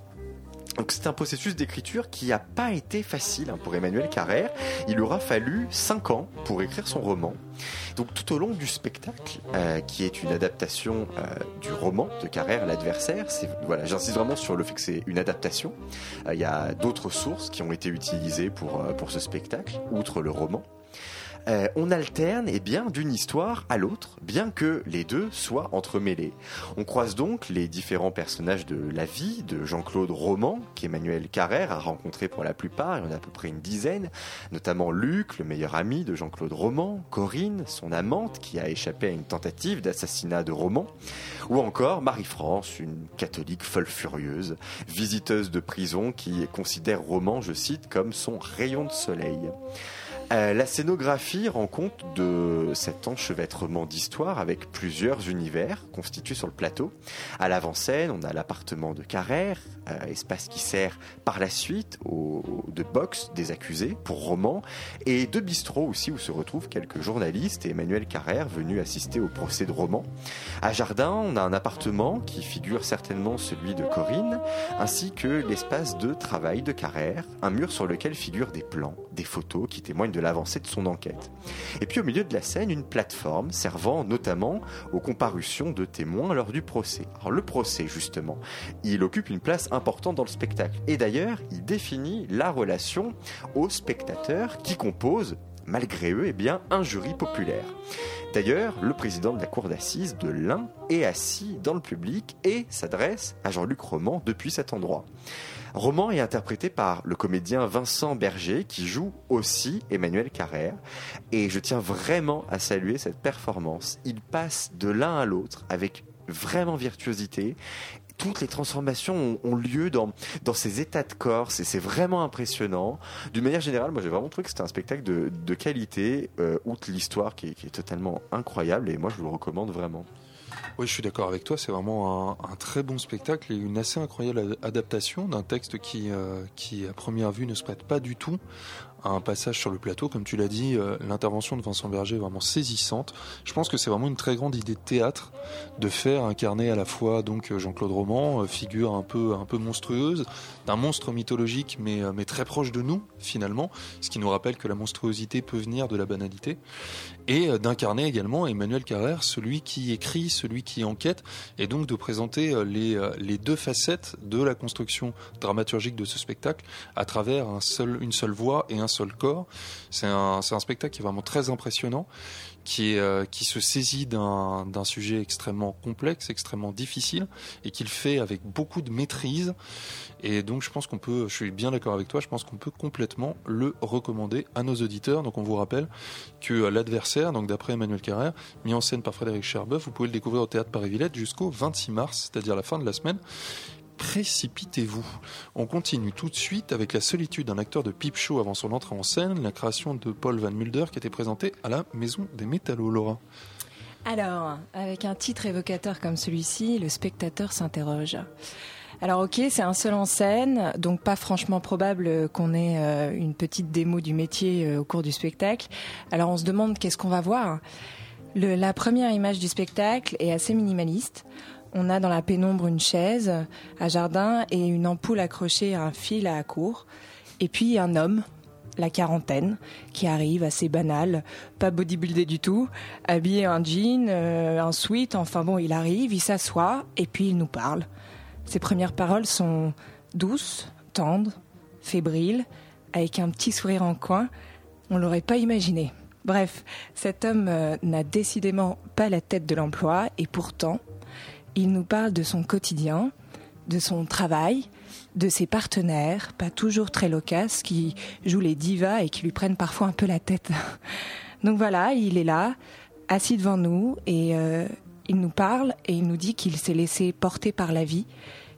Donc c'est un processus d'écriture qui n'a pas été facile hein, pour Emmanuel Carrère. Il aura fallu 5 ans pour écrire son roman. Donc tout au long du spectacle, euh, qui est une adaptation euh, du roman de Carrère, L'adversaire, voilà, j'insiste vraiment sur le fait que c'est une adaptation. Euh, Il y a d'autres sources qui ont été utilisées pour pour ce spectacle, outre le roman. Euh, on alterne et bien d'une histoire à l'autre, bien que les deux soient entremêlés. On croise donc les différents personnages de la vie de Jean-Claude Roman, qu'Emmanuel Carrère a rencontré pour la plupart, il y en a à peu près une dizaine, notamment Luc, le meilleur ami de Jean-Claude Roman, Corinne, son amante, qui a échappé à une tentative d'assassinat de Roman, ou encore Marie-France, une catholique folle furieuse, visiteuse de prison qui considère Roman, je cite, comme son rayon de soleil. Euh, la scénographie rend compte de cet enchevêtrement d'histoire avec plusieurs univers constitués sur le plateau. À l'avant-scène, on a l'appartement de Carrère, euh, espace qui sert par la suite de box des accusés pour roman, et de bistrot aussi où se retrouvent quelques journalistes et Emmanuel Carrère venu assister au procès de roman. À Jardin, on a un appartement qui figure certainement celui de Corinne, ainsi que l'espace de travail de Carrère, un mur sur lequel figurent des plans, des photos qui témoignent de l'avancée de son enquête. Et puis au milieu de la scène, une plateforme servant notamment aux comparutions de témoins lors du procès. Alors le procès, justement, il occupe une place importante dans le spectacle. Et d'ailleurs, il définit la relation aux spectateurs qui composent malgré eux, eh bien, un jury populaire. D'ailleurs, le président de la cour d'assises de l'Ain est assis dans le public et s'adresse à Jean-Luc Roman depuis cet endroit. Roman est interprété par le comédien Vincent Berger qui joue aussi Emmanuel Carrère et je tiens vraiment à saluer cette performance. Il passe de l'un à l'autre avec vraiment virtuosité toutes les transformations ont, lieu dans, dans ces états de corps. C'est vraiment impressionnant. D'une manière générale, moi j'ai vraiment trouvé que c'était un spectacle de, de qualité, euh, outre l'histoire qui, est totalement incroyable. Et moi je vous le recommande vraiment. Oui, je suis d'accord avec toi. C'est vraiment un, un, très bon spectacle et une assez incroyable adaptation d'un texte qui, euh, qui, à première vue, ne se prête pas du tout un passage sur le plateau. Comme tu l'as dit, euh, l'intervention de Vincent Berger est vraiment saisissante. Je pense que c'est vraiment une très grande idée de théâtre de faire incarner à la fois donc Jean-Claude Roman, euh, figure un peu un peu monstrueuse, d'un monstre mythologique mais euh, mais très proche de nous finalement, ce qui nous rappelle que la monstruosité peut venir de la banalité, et d'incarner également Emmanuel Carrère, celui qui écrit, celui qui enquête, et donc de présenter les les deux facettes de la construction dramaturgique de ce spectacle à travers un seul une seule voix et un seul corps. C'est un, un, spectacle qui est vraiment très impressionnant, qui, euh, qui se saisit d'un sujet extrêmement complexe, extrêmement difficile, et qu'il fait avec beaucoup de maîtrise. Et donc je pense qu'on peut, je suis bien d'accord avec toi, je pense qu'on peut complètement le recommander à nos auditeurs. Donc on vous rappelle que l'adversaire, donc d'après Emmanuel Carrère, mis en scène par Frédéric Cherbeuf, vous pouvez le découvrir au théâtre Paris-Villette jusqu'au 26 mars, c'est-à-dire la fin de la semaine précipitez-vous. On continue tout de suite avec La solitude d'un acteur de pipe show avant son entrée en scène, la création de Paul Van Mulder qui était présenté à la Maison des Métallos. Laura. Alors, avec un titre évocateur comme celui-ci, le spectateur s'interroge. Alors ok, c'est un seul en scène, donc pas franchement probable qu'on ait euh, une petite démo du métier euh, au cours du spectacle. Alors on se demande qu'est-ce qu'on va voir. La première image du spectacle est assez minimaliste. On a dans la pénombre une chaise à jardin et une ampoule accrochée à un fil à la cour. Et puis un homme, la quarantaine, qui arrive assez banal, pas bodybuildé du tout, habillé en jean, euh, un sweat, enfin bon, il arrive, il s'assoit et puis il nous parle. Ses premières paroles sont douces, tendres, fébriles, avec un petit sourire en coin. On l'aurait pas imaginé. Bref, cet homme euh, n'a décidément pas la tête de l'emploi et pourtant, il nous parle de son quotidien, de son travail, de ses partenaires, pas toujours très loquaces, qui jouent les divas et qui lui prennent parfois un peu la tête. Donc voilà, il est là, assis devant nous, et euh, il nous parle et il nous dit qu'il s'est laissé porter par la vie.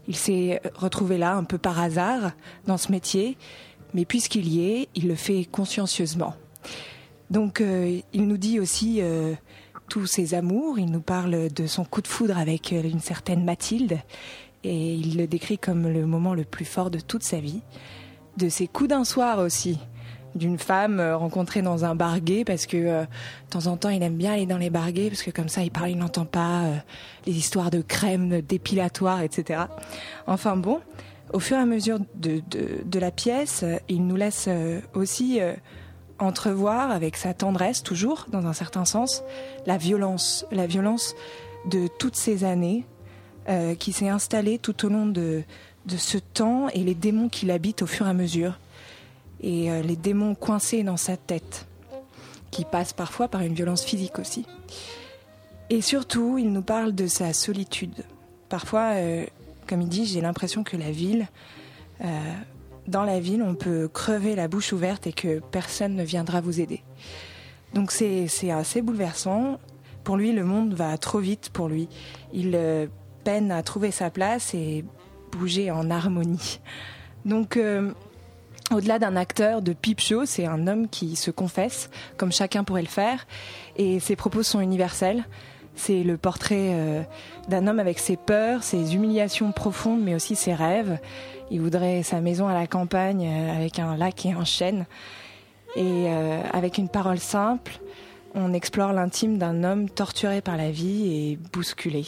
Il s'est retrouvé là un peu par hasard dans ce métier, mais puisqu'il y est, il le fait consciencieusement. Donc euh, il nous dit aussi euh, tous ses amours. Il nous parle de son coup de foudre avec euh, une certaine Mathilde et il le décrit comme le moment le plus fort de toute sa vie. De ses coups d'un soir aussi, d'une femme euh, rencontrée dans un bar gay parce que euh, de temps en temps il aime bien aller dans les gays parce que comme ça il parle, il n'entend pas les histoires de crème dépilatoire, etc. Enfin bon, au fur et à mesure de, de la pièce, il nous laisse aussi entrevoir avec sa tendresse toujours dans un certain sens la violence la violence de toutes ces années euh, qui s'est installée tout au long de, de ce temps et les démons qui l'habitent au fur et à mesure. Et euh, les démons coincés dans sa tête qui passent parfois par une violence physique aussi. Et surtout il nous parle de sa solitude. Parfois euh, comme il dit j'ai l'impression que la ville dans la ville, on peut crever la bouche ouverte et que personne ne viendra vous aider. Donc c'est assez bouleversant. Pour lui, le monde va trop vite pour lui. Il euh, peine à trouver sa place et bouger en harmonie. Donc, euh, Au-delà d'un acteur de pipe show, c'est un homme qui se confesse, comme chacun pourrait le faire, et ses propos sont universels. C'est le portrait euh, d'un homme avec ses peurs, ses humiliations profondes, mais aussi ses rêves. Il voudrait sa maison à la campagne euh, avec un lac et un chêne. Et euh, avec une parole simple, on explore l'intime d'un homme torturé par la vie et bousculé.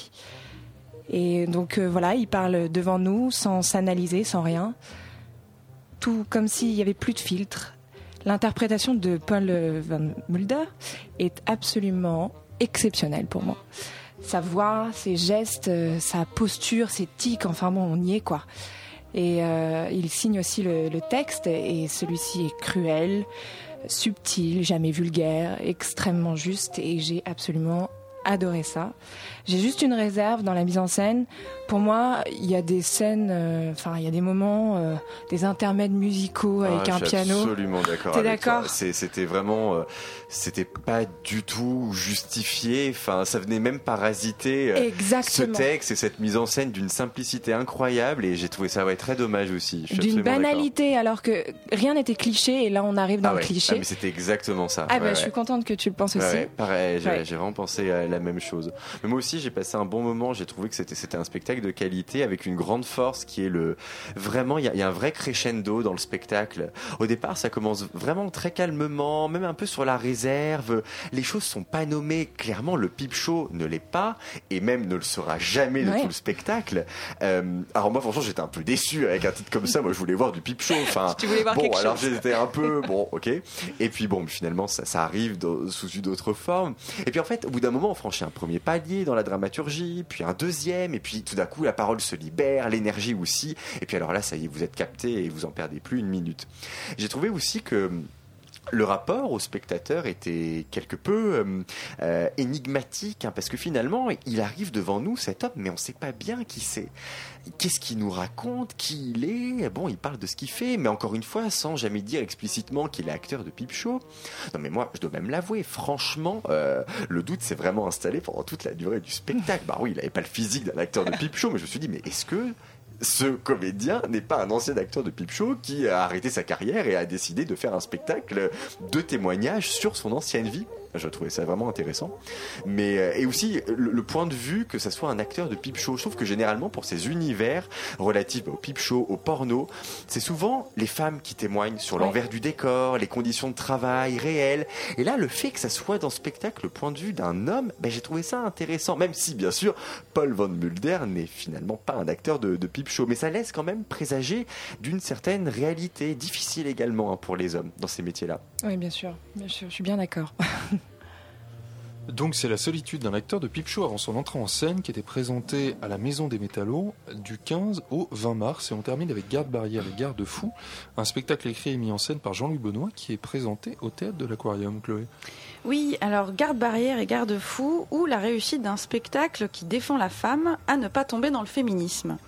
Et donc voilà, il parle devant nous sans s'analyser, sans rien. Tout comme s'il n'y avait plus de filtre. L'interprétation de Paul Van Mulder est absolument exceptionnelle pour moi. Sa voix, ses gestes, euh, sa posture, ses tics, enfin bon, on y est quoi. Et euh, il signe aussi le texte et celui-ci est cruel, subtil, jamais vulgaire, extrêmement juste et j'ai absolument adoré ça. J'ai juste une réserve dans la mise en scène. Pour moi, il y a des scènes, euh, enfin, il y a des moments, euh, des intermèdes musicaux avec Ah, un je suis piano. Absolument d'accord. T'es d'accord? C'était vraiment, euh, c'était pas du tout justifié. Enfin, ça venait même parasiter euh, ce Exactement. texte et cette mise en scène d'une simplicité incroyable. Et j'ai trouvé ça ouais, très dommage aussi. D'une banalité, alors que rien n'était cliché, et là on arrive dans Ah ouais. le cliché. Ah, mais c'était exactement ça. Ah Ouais, bah, je suis contente que tu le penses aussi. Pareil, j'ai vraiment pensé à la même chose. Mais moi aussi, j'ai passé un bon moment. J'ai trouvé que c'était c'était un spectacle de qualité avec une grande force qui est le vraiment. Il y, a- il y a un vrai crescendo dans le spectacle. Au départ, ça commence vraiment très calmement, même un peu sur la réserve. Les choses sont pas nommées. Clairement, le pipe show ne l'est pas et même ne le sera jamais de Ouais. tout le spectacle. Euh, alors moi, franchement, j'étais un peu déçu avec un titre comme ça. Moi, je voulais voir du pipe show. Enfin, Tu voulais voir bon, quelque alors j'étais un peu bon, ok. Et puis bon, finalement, ça, ça arrive dans- sous une autre forme. Et puis en fait, au bout d'un moment, on un premier palier dans la dramaturgie, puis un deuxième, et puis tout d'un coup, la parole se libère, l'énergie aussi. Et puis alors là, ça y est, vous êtes capté et vous en perdez plus une minute. J'ai trouvé aussi que le rapport au spectateur était quelque peu euh, euh, énigmatique, hein, parce que finalement, il arrive devant nous, cet homme, mais on ne sait pas bien qui c'est. Qu'est-ce qu'il nous raconte, qui il est? Bon, il parle de ce qu'il fait, mais encore une fois, sans jamais dire explicitement qu'il est acteur de pipe show. Non, mais moi, je dois même l'avouer, franchement, euh, le doute s'est vraiment installé pendant toute la durée du spectacle. Bah oui, il n'avait pas le physique d'un acteur de pipe show, mais je me suis dit, mais est-ce que ce comédien n'est pas un ancien acteur de pipe show qui a arrêté sa carrière et a décidé de faire un spectacle de témoignages sur son ancienne vie? Je trouvais ça vraiment intéressant. Mais, euh, et aussi, le, le point de vue que ça soit un acteur de pipe show. Je trouve que généralement, pour ces univers relatifs au pipe show, au porno, c'est souvent les femmes qui témoignent sur l'envers du décor, les conditions de travail réelles. Et là, le fait que ça soit dans ce spectacle le point de vue d'un homme, ben, j'ai trouvé ça intéressant. Même si, bien sûr, Paul Van Mulder n'est finalement pas un acteur de, de pipe show. Mais ça laisse quand même présager d'une certaine réalité, difficile également hein, pour les hommes dans ces métiers-là. Oui, bien sûr, bien sûr, je suis bien d'accord. Donc c'est la solitude d'un acteur de pipe show avant son entrée en scène qui était présentée à la Maison des Métallos du 15 au 20 mars et on termine avec Garde Barrière et Garde Fou, un spectacle écrit et mis en scène par Jean-Louis Benoît qui est présenté au théâtre de l'Aquarium, Chloé. Oui, alors garde-barrière et garde-fou, ou la réussite d'un spectacle qui défend la femme à ne pas tomber dans le féminisme.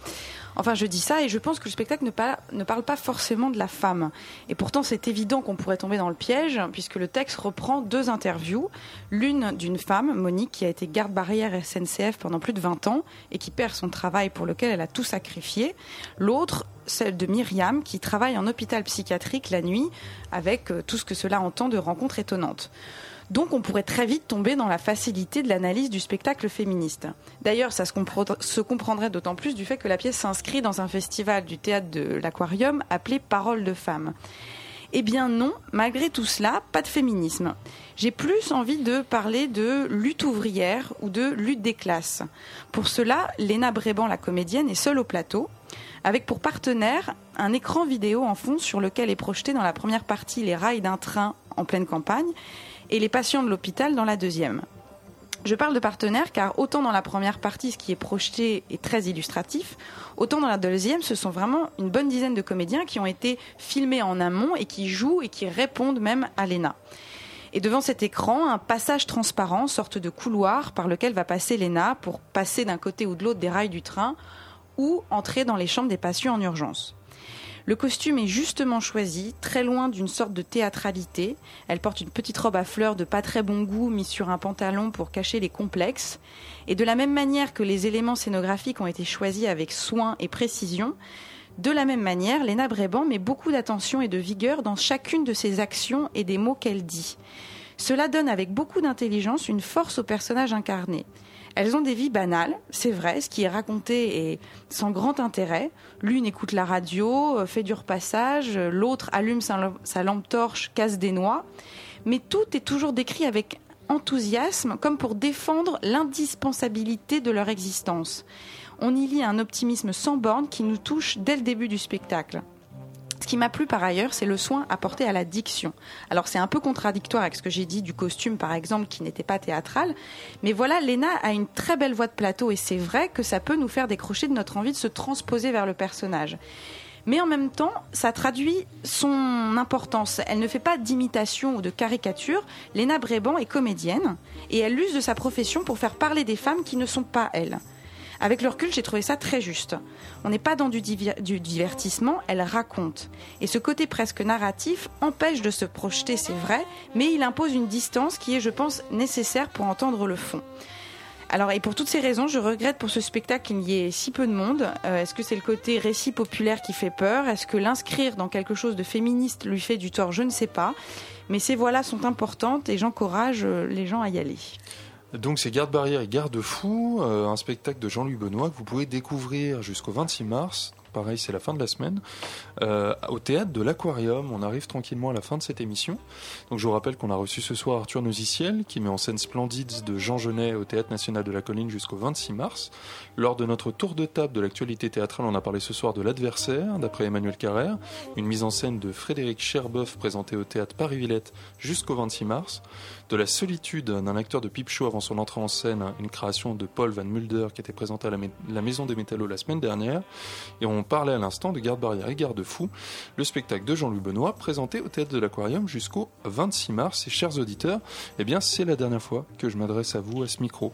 Enfin, je dis ça et je pense que le spectacle ne, pa- ne parle pas forcément de la femme. Et pourtant, c'est évident qu'on pourrait tomber dans le piège, puisque le texte reprend deux interviews. L'une d'une femme, Monique, qui a été garde-barrière SNCF pendant plus de 20 ans et qui perd son travail pour lequel elle a tout sacrifié. L'autre, celle de Myriam, qui travaille en hôpital psychiatrique la nuit, avec euh, tout ce que cela entend de rencontres étonnantes. Donc on pourrait très vite tomber dans la facilité de l'analyse du spectacle féministe. D'ailleurs, ça se, compre- se comprendrait d'autant plus du fait que la pièce s'inscrit dans un festival du théâtre de l'Aquarium appelé Parole de femmes. Eh bien non, malgré tout cela, pas de féminisme. J'ai plus envie de parler de lutte ouvrière ou de lutte des classes. Pour cela, Léna Bréban, la comédienne, est seule au plateau, avec pour partenaire un écran vidéo en fond sur lequel est projeté dans la première partie les rails d'un train en pleine campagne et les patients de l'hôpital dans la deuxième. Je parle de partenaire car autant dans la première partie, ce qui est projeté est très illustratif, autant dans la deuxième, ce sont vraiment une bonne dizaine de comédiens qui ont été filmés en amont et qui jouent et qui répondent même à Léna. Et devant cet écran, un passage transparent, sorte de couloir par lequel va passer Léna pour passer d'un côté ou de l'autre des rails du train ou entrer dans les chambres des patients en urgence. Le costume est justement choisi, très loin d'une sorte de théâtralité. Elle porte une petite robe à fleurs de pas très bon goût mise sur un pantalon pour cacher les complexes. Et de la même manière que les éléments scénographiques ont été choisis avec soin et précision, De la même manière, Léna Bréban met beaucoup d'attention et de vigueur dans chacune de ses actions et des mots qu'elle dit. Cela donne avec beaucoup d'intelligence une force aux personnages incarnés. Elles ont des vies banales, c'est vrai, ce qui est raconté est sans grand intérêt. L'une écoute la radio, euh, fait du repassage, euh, l'autre allume sa, lampe torche, casse des noix. Mais tout est toujours décrit avec enthousiasme, comme pour défendre l'indispensabilité de leur existence. On y lit un optimisme sans borne qui nous touche dès le début du spectacle. Qui m'a plu par ailleurs, c'est le soin apporté à la diction. Alors c'est un peu contradictoire avec ce que j'ai dit du costume par exemple qui n'était pas théâtral, mais voilà, Léna a une très belle voix de plateau et c'est vrai que ça peut nous faire décrocher de notre envie de se transposer vers le personnage. Mais en même temps, ça traduit son importance. Elle ne fait pas d'imitation ou de caricature. Léna Bréban est comédienne et elle use de sa profession pour faire parler des femmes qui ne sont pas elle. Avec le recul, j'ai trouvé ça très juste. On n'est pas dans du, divertissement, elle raconte. Et ce côté presque narratif empêche de se projeter, c'est vrai, mais il impose une distance qui est, je pense, nécessaire pour entendre le fond. Alors, et pour toutes ces raisons, je regrette pour ce spectacle qu'il y ait si peu de monde. Euh, Est-ce que c'est le côté récit populaire qui fait peur? Est-ce que l'inscrire dans quelque chose de féministe lui fait du tort? Je ne sais pas. Mais ces voix-là sont importantes et j'encourage euh, les gens à y aller. Donc c'est Garde Barrière et Garde Fou, euh, un spectacle de Jean-Louis Benoît que vous pouvez découvrir jusqu'au 26 mars. Pareil, c'est la fin de la semaine. Euh, au théâtre de l'Aquarium, on arrive tranquillement à la fin de cette émission. Donc je vous rappelle qu'on a reçu ce soir Arthur Nosiciel, qui met en scène Splendides de Jean Genet au théâtre national de la Colline jusqu'au 26 mars. Lors de notre tour de table de l'actualité théâtrale, on a parlé ce soir de L'Adversaire, d'après Emmanuel Carrère, une mise en scène de Frédéric Cherboeuf présentée au théâtre Paris-Villette jusqu'au 26 mars de la solitude d'un acteur de pipe show avant son entrée en scène, une création de Paul Van Mulder qui était présentée à la, la Maison des Métallos la semaine dernière. Et on parlait à l'instant de Garde Barrière et Garde Fou, le spectacle de Jean-Louis Benoît présenté au théâtre de l'Aquarium jusqu'au 26 mars. Et chers auditeurs, eh bien c'est la dernière fois que je m'adresse à vous à ce micro.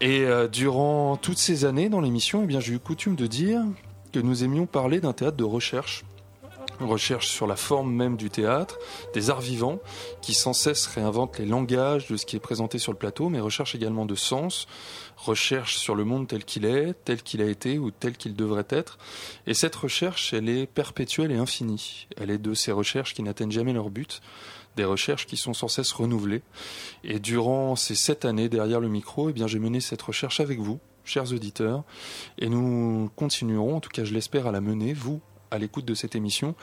Et euh, durant toutes ces années dans l'émission, eh bien j'ai eu coutume de dire que nous aimions parler d'un théâtre de recherche recherche sur la forme même du théâtre, des arts vivants qui sans cesse réinventent les langages de ce qui est présenté sur le plateau, mais recherche également de sens, recherche sur le monde tel qu'il est, tel qu'il a été ou tel qu'il devrait être. Et cette recherche, elle est perpétuelle et infinie. Elle est de ces recherches qui n'atteignent jamais leur but, des recherches qui sont sans cesse renouvelées. Et durant ces sept années derrière le micro, eh bien, j'ai mené cette recherche avec vous, chers auditeurs, et nous continuerons, en tout cas je l'espère, à la mener, vous, à l'écoute de cette émission.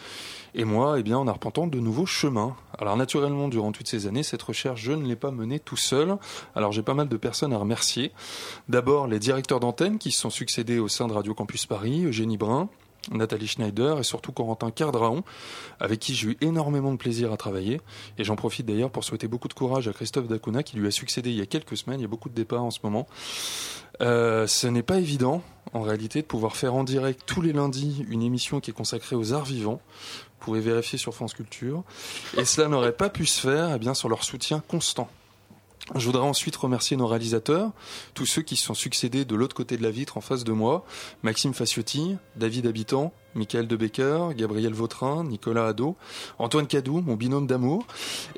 Et moi, eh bien, en arpentant de nouveaux chemins. Alors, naturellement, durant toutes ces années, cette recherche, je ne l'ai pas menée tout seul. Alors, j'ai pas mal de personnes à remercier. D'abord, les directeurs d'antenne qui se sont succédés au sein de Radio Campus Paris, Eugénie Brun, Nathalie Schneider et surtout Corentin Cardraon, avec qui j'ai eu énormément de plaisir à travailler. Et j'en profite d'ailleurs pour souhaiter beaucoup de courage à Christophe Dacuna qui lui a succédé il y a quelques semaines. Il y a beaucoup de départs en ce moment. Euh, ce n'est pas évident, en réalité, de pouvoir faire en direct tous les lundis une émission qui est consacrée aux arts vivants. Vous pouvez vérifier sur France Culture. Et cela n'aurait pas pu se faire eh bien, sur leur soutien constant. Je voudrais ensuite remercier nos réalisateurs, tous ceux qui se sont succédés de l'autre côté de la vitre en face de moi, Maxime Faciotti, David Habitant, Michael Debecker, Gabriel Vautrin, Nicolas Hadot, Antoine Cadou, mon binôme d'amour,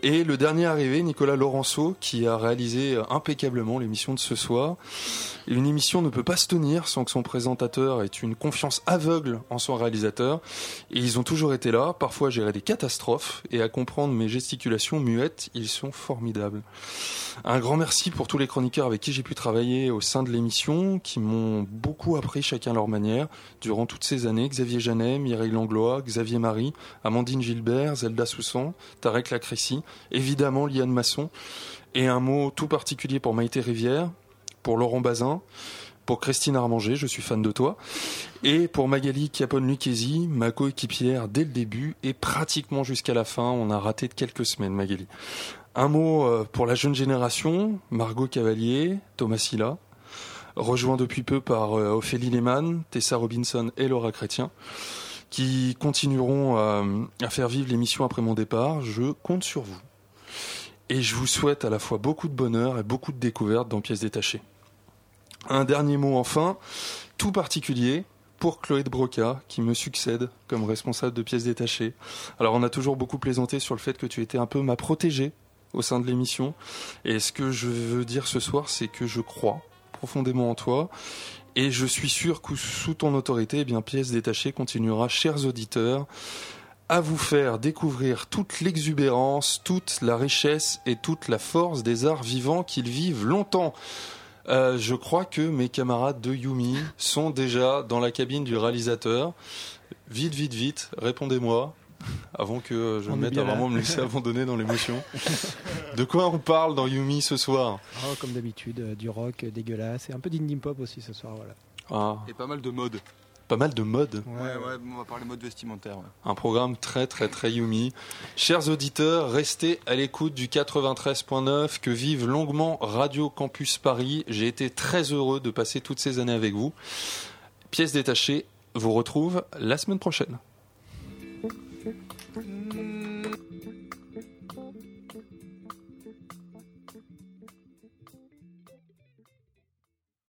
et le dernier arrivé, Nicolas Laurenceau, qui a réalisé impeccablement l'émission de ce soir. Une émission ne peut pas se tenir sans que son présentateur ait une confiance aveugle en son réalisateur, et ils ont toujours été là, parfois à gérer des catastrophes, et à comprendre mes gesticulations muettes, ils sont formidables. Un grand merci pour tous les chroniqueurs avec qui j'ai pu travailler au sein de l'émission, qui m'ont beaucoup appris chacun leur manière durant toutes ces années. Xavier Janet, Mireille Langlois, Xavier Marie, Amandine Gilbert, Zelda Soussan, Tarek Lacrécy, évidemment Liane Masson, et un mot tout particulier pour Maïté Rivière, pour Laurent Bazin, pour Christine Armanger, je suis fan de toi, et pour Magali Chiapone-Lucchesi, ma coéquipière dès le début et pratiquement jusqu'à la fin. On a raté de quelques semaines, Magali. Un mot euh, pour la jeune génération, Margot Cavalier, Thomas Silla, rejoint depuis peu par euh, Ophélie Lehmann, Tessa Robinson et Laura Chrétien, qui continueront euh, à faire vivre l'émission après mon départ. Je compte sur vous. Et je vous souhaite à la fois beaucoup de bonheur et beaucoup de découvertes dans Pièces détachées. Un dernier mot enfin, tout particulier, pour Chloé de Broca, qui me succède comme responsable de pièces détachées. Alors on a toujours beaucoup plaisanté sur le fait que tu étais un peu ma protégée au sein de l'émission. Et ce que je veux dire ce soir, c'est que je crois profondément en toi Et je suis sûr que sous ton autorité, eh bien, pièce détachée continuera, chers auditeurs, à vous faire découvrir toute l'exubérance, toute la richesse et toute la force des arts vivants qu'ils vivent longtemps. Euh, je crois que mes camarades de Yumi sont déjà dans la cabine du réalisateur. Vite, vite, vite, répondez-moi avant que je On me mette à là. vraiment me laisser abandonner dans l'émotion. De quoi on parle dans Yumi ce soir? Oh, comme d'habitude, euh, du rock euh, dégueulasse et un peu d'indie pop aussi ce soir. Voilà. Ah, Et pas mal de modes. Pas mal de mode? Ouais, ouais, on va parler mode vestimentaire. ouais. Un programme très très très Yumi. Chers auditeurs, restez à l'écoute du 93.9. Que vive longuement Radio Campus Paris. J'ai été très heureux de passer toutes ces années avec vous. Pièce détachée vous retrouve la semaine prochaine.